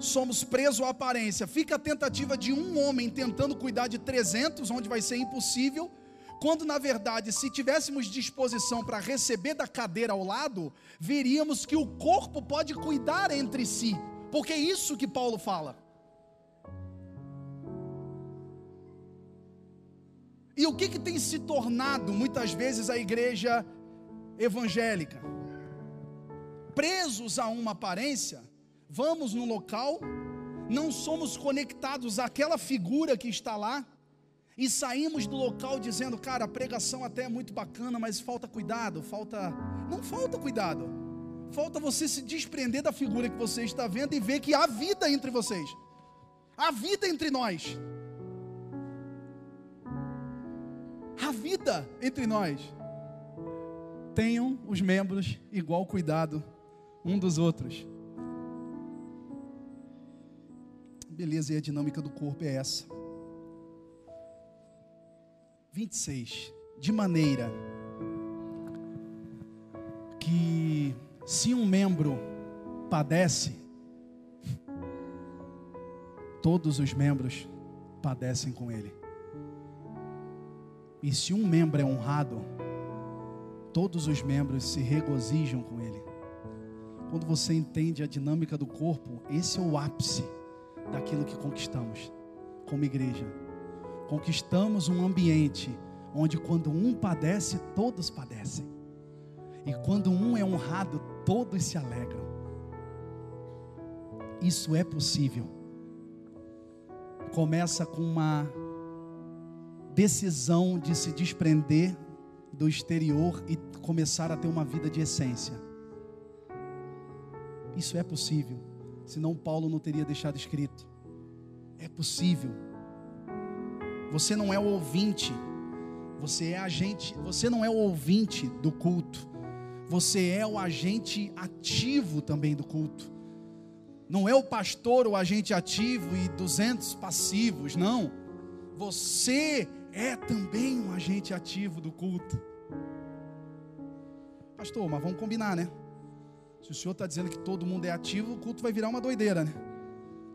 S1: somos presos à aparência, fica a tentativa de um homem tentando cuidar de 300, onde vai ser impossível, quando, na verdade, se tivéssemos disposição para receber da cadeira ao lado, veríamos que o corpo pode cuidar entre si, porque é isso que Paulo fala. E o que, que tem se tornado muitas vezes a igreja evangélica? Presos a uma aparência, vamos no local, não somos conectados àquela figura que está lá, e saímos do local dizendo, cara, a pregação até é muito bacana, mas falta cuidado, falta. Não falta cuidado. Falta você se desprender da figura que você está vendo e ver que há vida entre vocês. Há vida entre nós. Há vida entre nós. Tenham os membros igual cuidado um dos outros. Beleza, e a dinâmica do corpo é essa. 26. De maneira que se um membro padece, todos os membros padecem com ele. E se um membro é honrado, todos os membros se regozijam com ele. Quando você entende a dinâmica do corpo, esse é o ápice daquilo que conquistamos como igreja conquistamos um ambiente onde quando um padece, todos padecem. E quando um é honrado, todos se alegram. Isso é possível. Começa com uma decisão de se desprender do exterior e começar a ter uma vida de essência. Isso é possível. Senão Paulo não teria deixado escrito. É possível você não é o ouvinte. Você é agente, você não é o ouvinte do culto. Você é o agente ativo também do culto. Não é o pastor o agente ativo e 200 passivos, não. Você é também um agente ativo do culto. Pastor, mas vamos combinar, né? Se o senhor está dizendo que todo mundo é ativo, o culto vai virar uma doideira, né?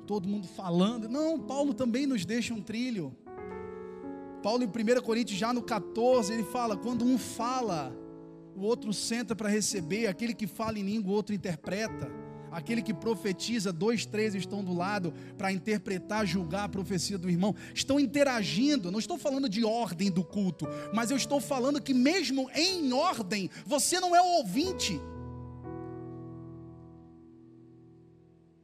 S1: Todo mundo falando. Não, Paulo também nos deixa um trilho. Paulo em 1 Coríntios, já no 14, ele fala: quando um fala, o outro senta para receber, aquele que fala em língua, o outro interpreta. Aquele que profetiza, dois, três estão do lado para interpretar, julgar a profecia do irmão. Estão interagindo. Não estou falando de ordem do culto, mas eu estou falando que, mesmo em ordem, você não é o ouvinte.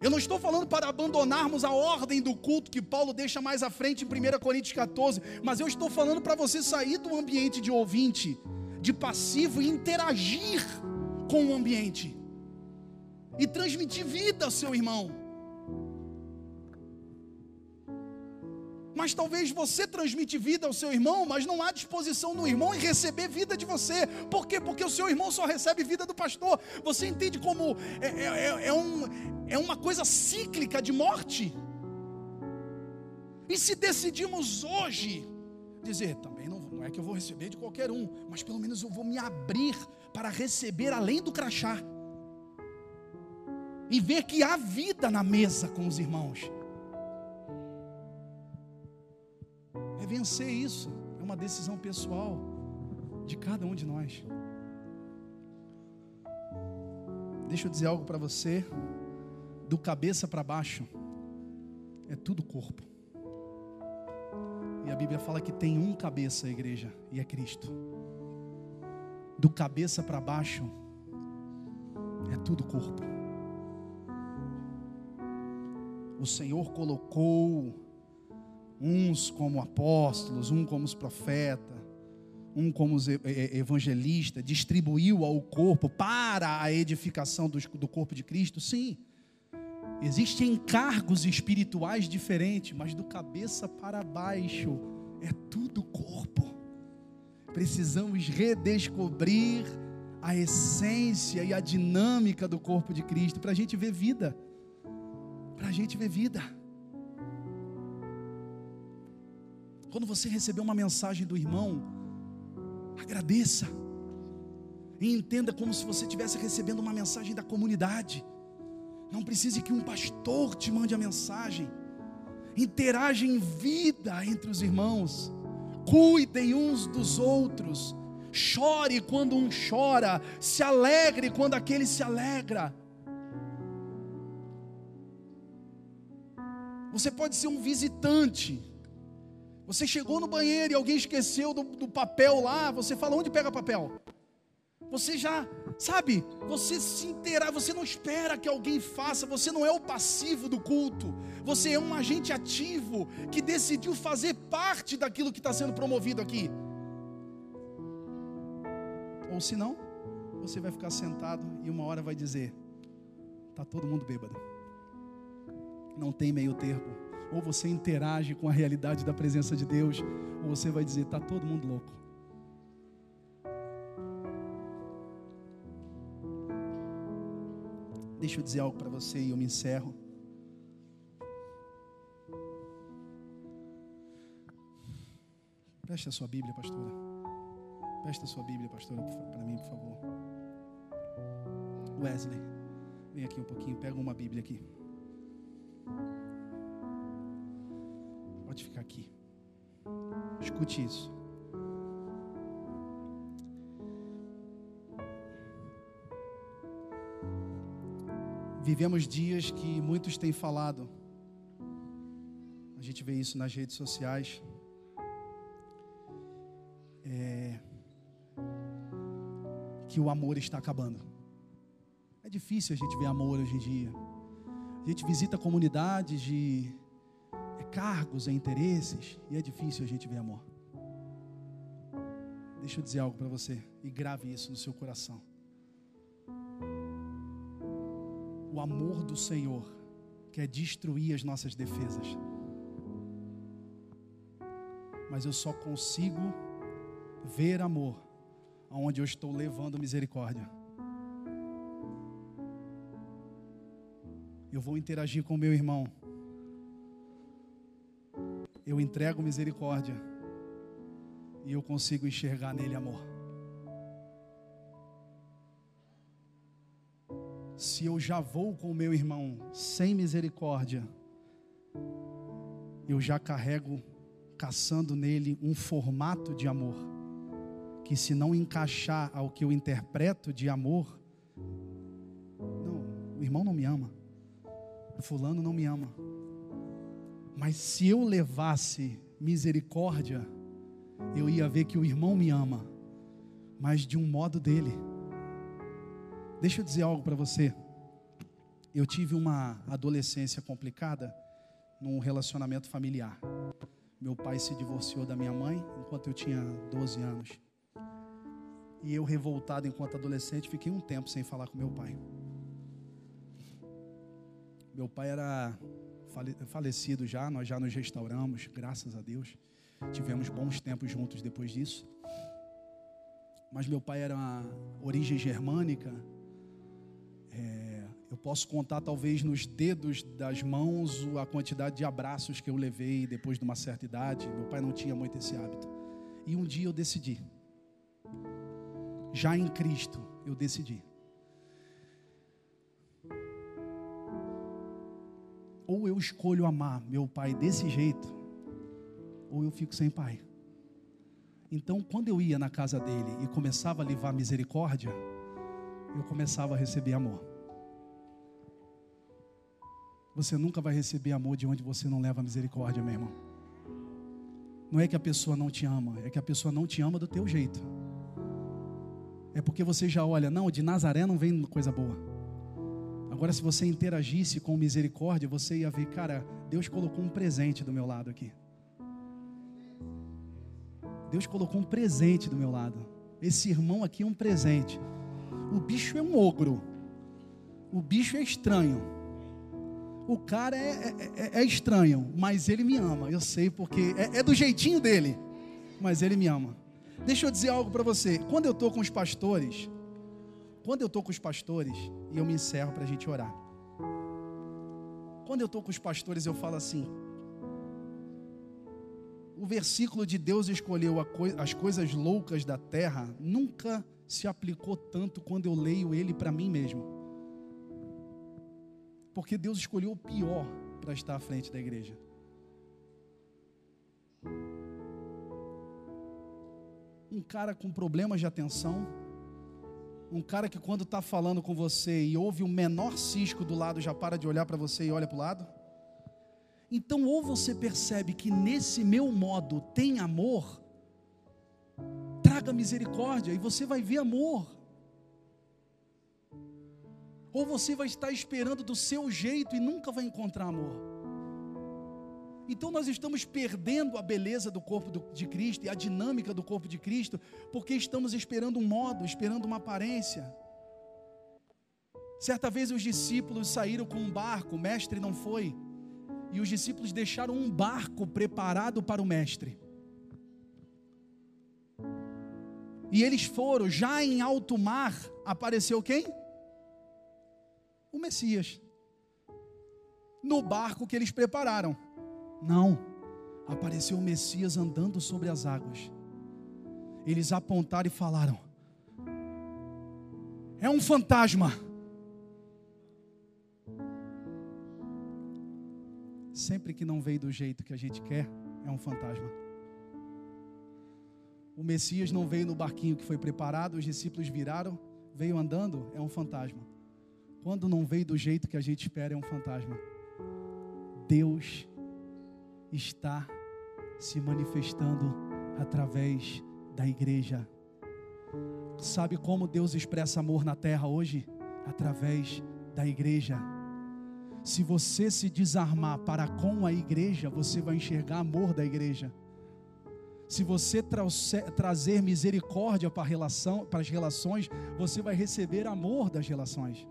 S1: Eu não estou falando para abandonarmos a ordem do culto que Paulo deixa mais à frente em 1 Coríntios 14, mas eu estou falando para você sair do ambiente de ouvinte, de passivo e interagir com o ambiente e transmitir vida ao seu irmão. Mas talvez você transmite vida ao seu irmão, mas não há disposição no irmão em receber vida de você. Por quê? Porque o seu irmão só recebe vida do pastor. Você entende como é, é, é, é um, é uma coisa cíclica de morte? E se decidimos hoje dizer, também não, não é que eu vou receber de qualquer um, mas pelo menos eu vou me abrir para receber além do crachá. E ver que há vida na mesa com os irmãos. É vencer isso. É uma decisão pessoal de cada um de nós. Deixa eu dizer algo para você. Do cabeça para baixo é tudo corpo. E a Bíblia fala que tem um cabeça a igreja e é Cristo. Do cabeça para baixo é tudo corpo. O Senhor colocou uns como apóstolos, um como os profetas, um como os evangelistas, distribuiu ao corpo para a edificação do corpo de Cristo? Sim. Existem encargos espirituais diferentes, mas do cabeça para baixo é tudo corpo. Precisamos redescobrir a essência e a dinâmica do corpo de Cristo para a gente ver vida. Para a gente ver vida. Quando você receber uma mensagem do irmão, agradeça. E entenda como se você estivesse recebendo uma mensagem da comunidade. Não precise que um pastor te mande a mensagem. Interage em vida entre os irmãos. Cuidem uns dos outros. Chore quando um chora. Se alegre quando aquele se alegra. Você pode ser um visitante Você chegou no banheiro e alguém esqueceu do, do papel lá, você fala: onde pega papel? Você já, sabe, você se inteirar, você não espera que alguém faça, você não é o passivo do culto, você é um agente ativo que decidiu fazer parte daquilo que está sendo promovido aqui. Ou se não, você vai ficar sentado e uma hora vai dizer: está todo mundo bêbado. Não tem meio termo. Ou você interage com a realidade da presença de Deus, ou você vai dizer: está todo mundo louco. Deixa eu dizer algo para você e eu me encerro. Preste a sua Bíblia, pastora. Preste a sua Bíblia, pastora, para mim, por favor. Wesley, vem aqui um pouquinho, pega uma Bíblia aqui. Pode ficar aqui. Escute isso. Vivemos dias que muitos têm falado. A gente vê isso nas redes sociais. É, que o amor está acabando. É difícil a gente ver amor hoje em dia. A gente visita comunidades de é, cargos, é interesses, e é difícil a gente ver amor. Deixa eu dizer algo para você e grave isso no seu coração. O amor do Senhor quer destruir as nossas defesas. Mas eu só consigo ver amor aonde eu estou levando misericórdia. Eu vou interagir com meu irmão. Eu entrego misericórdia e eu consigo enxergar nele amor. Se eu já vou com o meu irmão sem misericórdia, eu já carrego caçando nele um formato de amor, que se não encaixar ao que eu interpreto de amor, não, o irmão não me ama, fulano não me ama. Mas se eu levasse misericórdia, eu ia ver que o irmão me ama, mas de um modo dele. Deixa eu dizer algo para você. Eu tive uma adolescência complicada num relacionamento familiar. Meu pai se divorciou da minha mãe enquanto eu tinha 12 anos. E eu, revoltado enquanto adolescente, fiquei um tempo sem falar com meu pai. Meu pai era falecido já, nós já nos restauramos, graças a Deus. Tivemos bons tempos juntos depois disso. Mas meu pai era origem germânica, é, eu posso contar talvez nos dedos das mãos a quantidade de abraços que eu levei depois de uma certa idade. Meu pai não tinha muito esse hábito. E um dia eu decidi. Já em Cristo, eu decidi. Ou eu escolho amar meu pai desse jeito, ou eu fico sem pai. Então, quando eu ia na casa dele e começava a levar misericórdia, eu começava a receber amor. Você nunca vai receber amor de onde você não leva misericórdia, meu irmão. Não é que a pessoa não te ama, é que a pessoa não te ama do teu jeito. É porque você já olha, não, de Nazaré não vem coisa boa. Agora, se você interagisse com misericórdia, você ia ver, cara, Deus colocou um presente do meu lado aqui. Deus colocou um presente do meu lado. Esse irmão aqui é um presente. O bicho é um ogro. O bicho é estranho. O cara é, é, é, é estranho, mas ele me ama. Eu sei porque é, é do jeitinho dele, mas ele me ama. Deixa eu dizer algo para você. Quando eu estou com os pastores, quando eu estou com os pastores, e eu me encerro para a gente orar. Quando eu estou com os pastores, eu falo assim: o versículo de Deus escolheu as coisas loucas da terra nunca se aplicou tanto quando eu leio ele para mim mesmo. Porque Deus escolheu o pior para estar à frente da igreja. Um cara com problemas de atenção, um cara que quando está falando com você e ouve o menor cisco do lado já para de olhar para você e olha para o lado. Então, ou você percebe que nesse meu modo tem amor, traga misericórdia e você vai ver amor. Ou você vai estar esperando do seu jeito e nunca vai encontrar amor. Então nós estamos perdendo a beleza do corpo de Cristo e a dinâmica do corpo de Cristo, porque estamos esperando um modo, esperando uma aparência. Certa vez os discípulos saíram com um barco, o mestre não foi, e os discípulos deixaram um barco preparado para o mestre. E eles foram, já em alto mar, apareceu quem? O Messias. No barco que eles prepararam. Não, apareceu o Messias andando sobre as águas. Eles apontaram e falaram: É um fantasma. Sempre que não veio do jeito que a gente quer, é um fantasma. O Messias não veio no barquinho que foi preparado, os discípulos viraram, veio andando, é um fantasma. Quando não veio do jeito que a gente espera, é um fantasma. Deus está se manifestando através da igreja. Sabe como Deus expressa amor na terra hoje? Através da igreja. Se você se desarmar para com a igreja, você vai enxergar amor da igreja. Se você trazer misericórdia para, relação, para as relações, você vai receber amor das relações.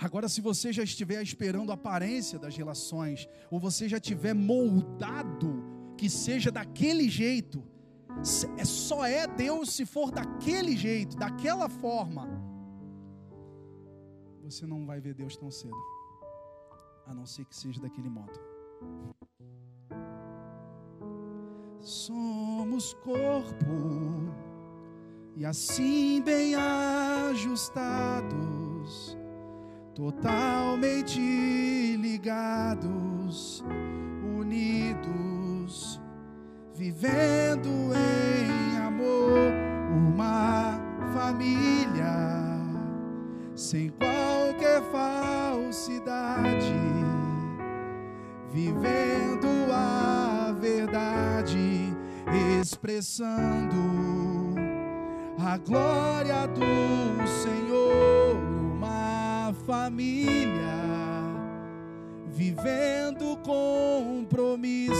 S1: Agora, se você já estiver esperando a aparência das relações, ou você já tiver moldado que seja daquele jeito, é só é Deus se for daquele jeito, daquela forma. Você não vai ver Deus tão cedo, a não ser que seja daquele modo. Somos corpo e assim bem ajustados totalmente ligados, unidos, vivendo em amor, uma família, sem qualquer falsidade, vivendo a verdade, expressando a glória do Senhor família, vivendo compromisso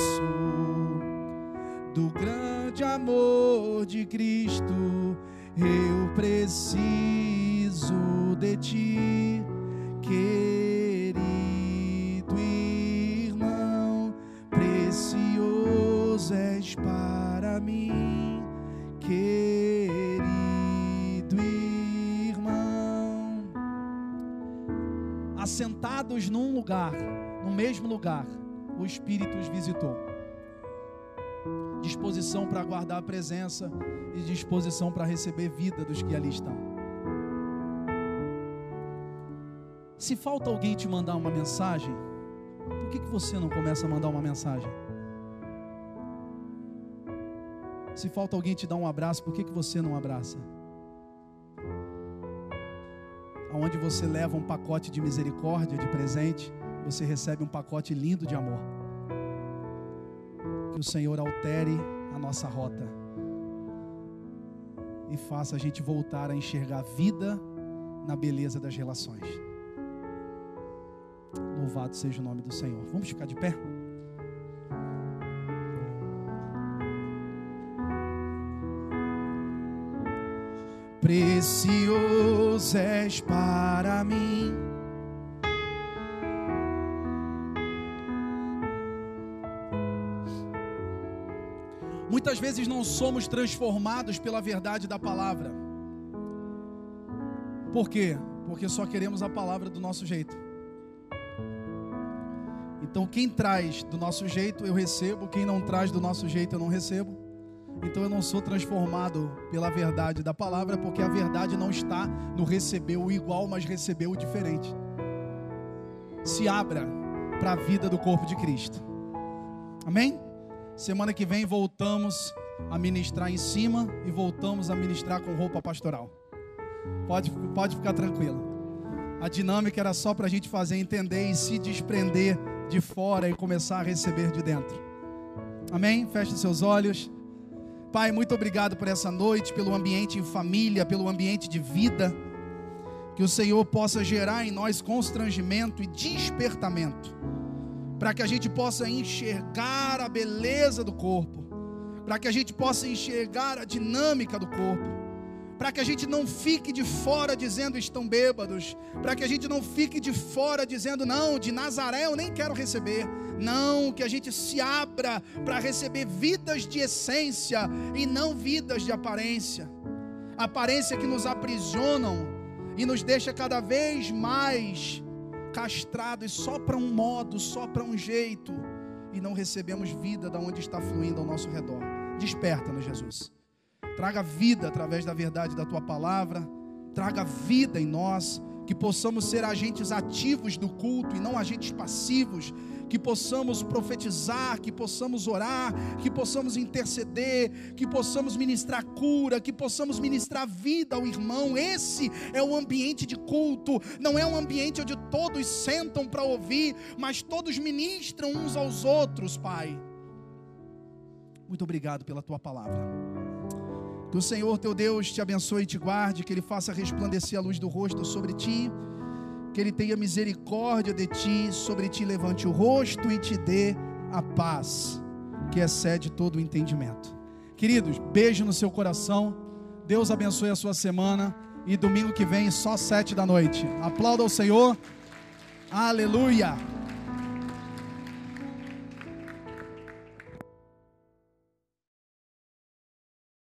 S1: do grande amor de Cristo. Eu preciso de ti, querido precioso és para mim. Querido assentados num lugar, no mesmo lugar, o Espírito os visitou. Disposição para guardar a presença e disposição para receber vida dos que ali estão. Se falta alguém te mandar uma mensagem, por que, que você não começa a mandar uma mensagem? Se falta alguém te dar um abraço, por que, que você não abraça? onde você leva um pacote de misericórdia, de presente, você recebe um pacote lindo de amor. Que o Senhor altere a nossa rota e faça a gente voltar a enxergar vida na beleza das relações. Louvado seja o nome do Senhor. Vamos ficar de pé? Precioso és para mim. Muitas vezes não somos transformados pela verdade da palavra. Por quê? Porque só queremos a palavra do nosso jeito. Então, quem traz do nosso jeito, eu recebo. Quem não traz do nosso jeito, eu não recebo. Então eu não sou transformado pela verdade da palavra, porque a verdade não está no receber o igual, mas receber o diferente. Se abra para a vida do corpo de Cristo. Amém? Semana que vem voltamos a ministrar em cima e voltamos a ministrar com roupa pastoral. Pode, pode ficar tranquilo. A dinâmica era só para a gente fazer entender e se desprender de fora e começar a receber de dentro. Amém? Feche seus olhos. Pai, muito obrigado por essa noite, pelo ambiente em família, pelo ambiente de vida. Que o Senhor possa gerar em nós constrangimento e despertamento, para que a gente possa enxergar a beleza do corpo, para que a gente possa enxergar a dinâmica do corpo para que a gente não fique de fora dizendo estão bêbados, para que a gente não fique de fora dizendo não, de Nazaré eu nem quero receber. Não, que a gente se abra para receber vidas de essência e não vidas de aparência. Aparência que nos aprisionam e nos deixa cada vez mais castrados só para um modo, só para um jeito, e não recebemos vida da onde está fluindo ao nosso redor. Desperta-nos, Jesus. Traga vida através da verdade da tua palavra. Traga vida em nós. Que possamos ser agentes ativos do culto e não agentes passivos. Que possamos profetizar, que possamos orar, que possamos interceder, que possamos ministrar cura, que possamos ministrar vida ao irmão. Esse é o ambiente de culto. Não é um ambiente onde todos sentam para ouvir, mas todos ministram uns aos outros, Pai. Muito obrigado pela tua palavra. Que o Senhor teu Deus te abençoe e te guarde, que Ele faça resplandecer a luz do rosto sobre ti, que Ele tenha misericórdia de ti, sobre ti levante o rosto e te dê a paz, que excede todo o entendimento. Queridos, beijo no seu coração, Deus abençoe a sua semana e domingo que vem, só sete da noite. Aplauda o Senhor, aleluia.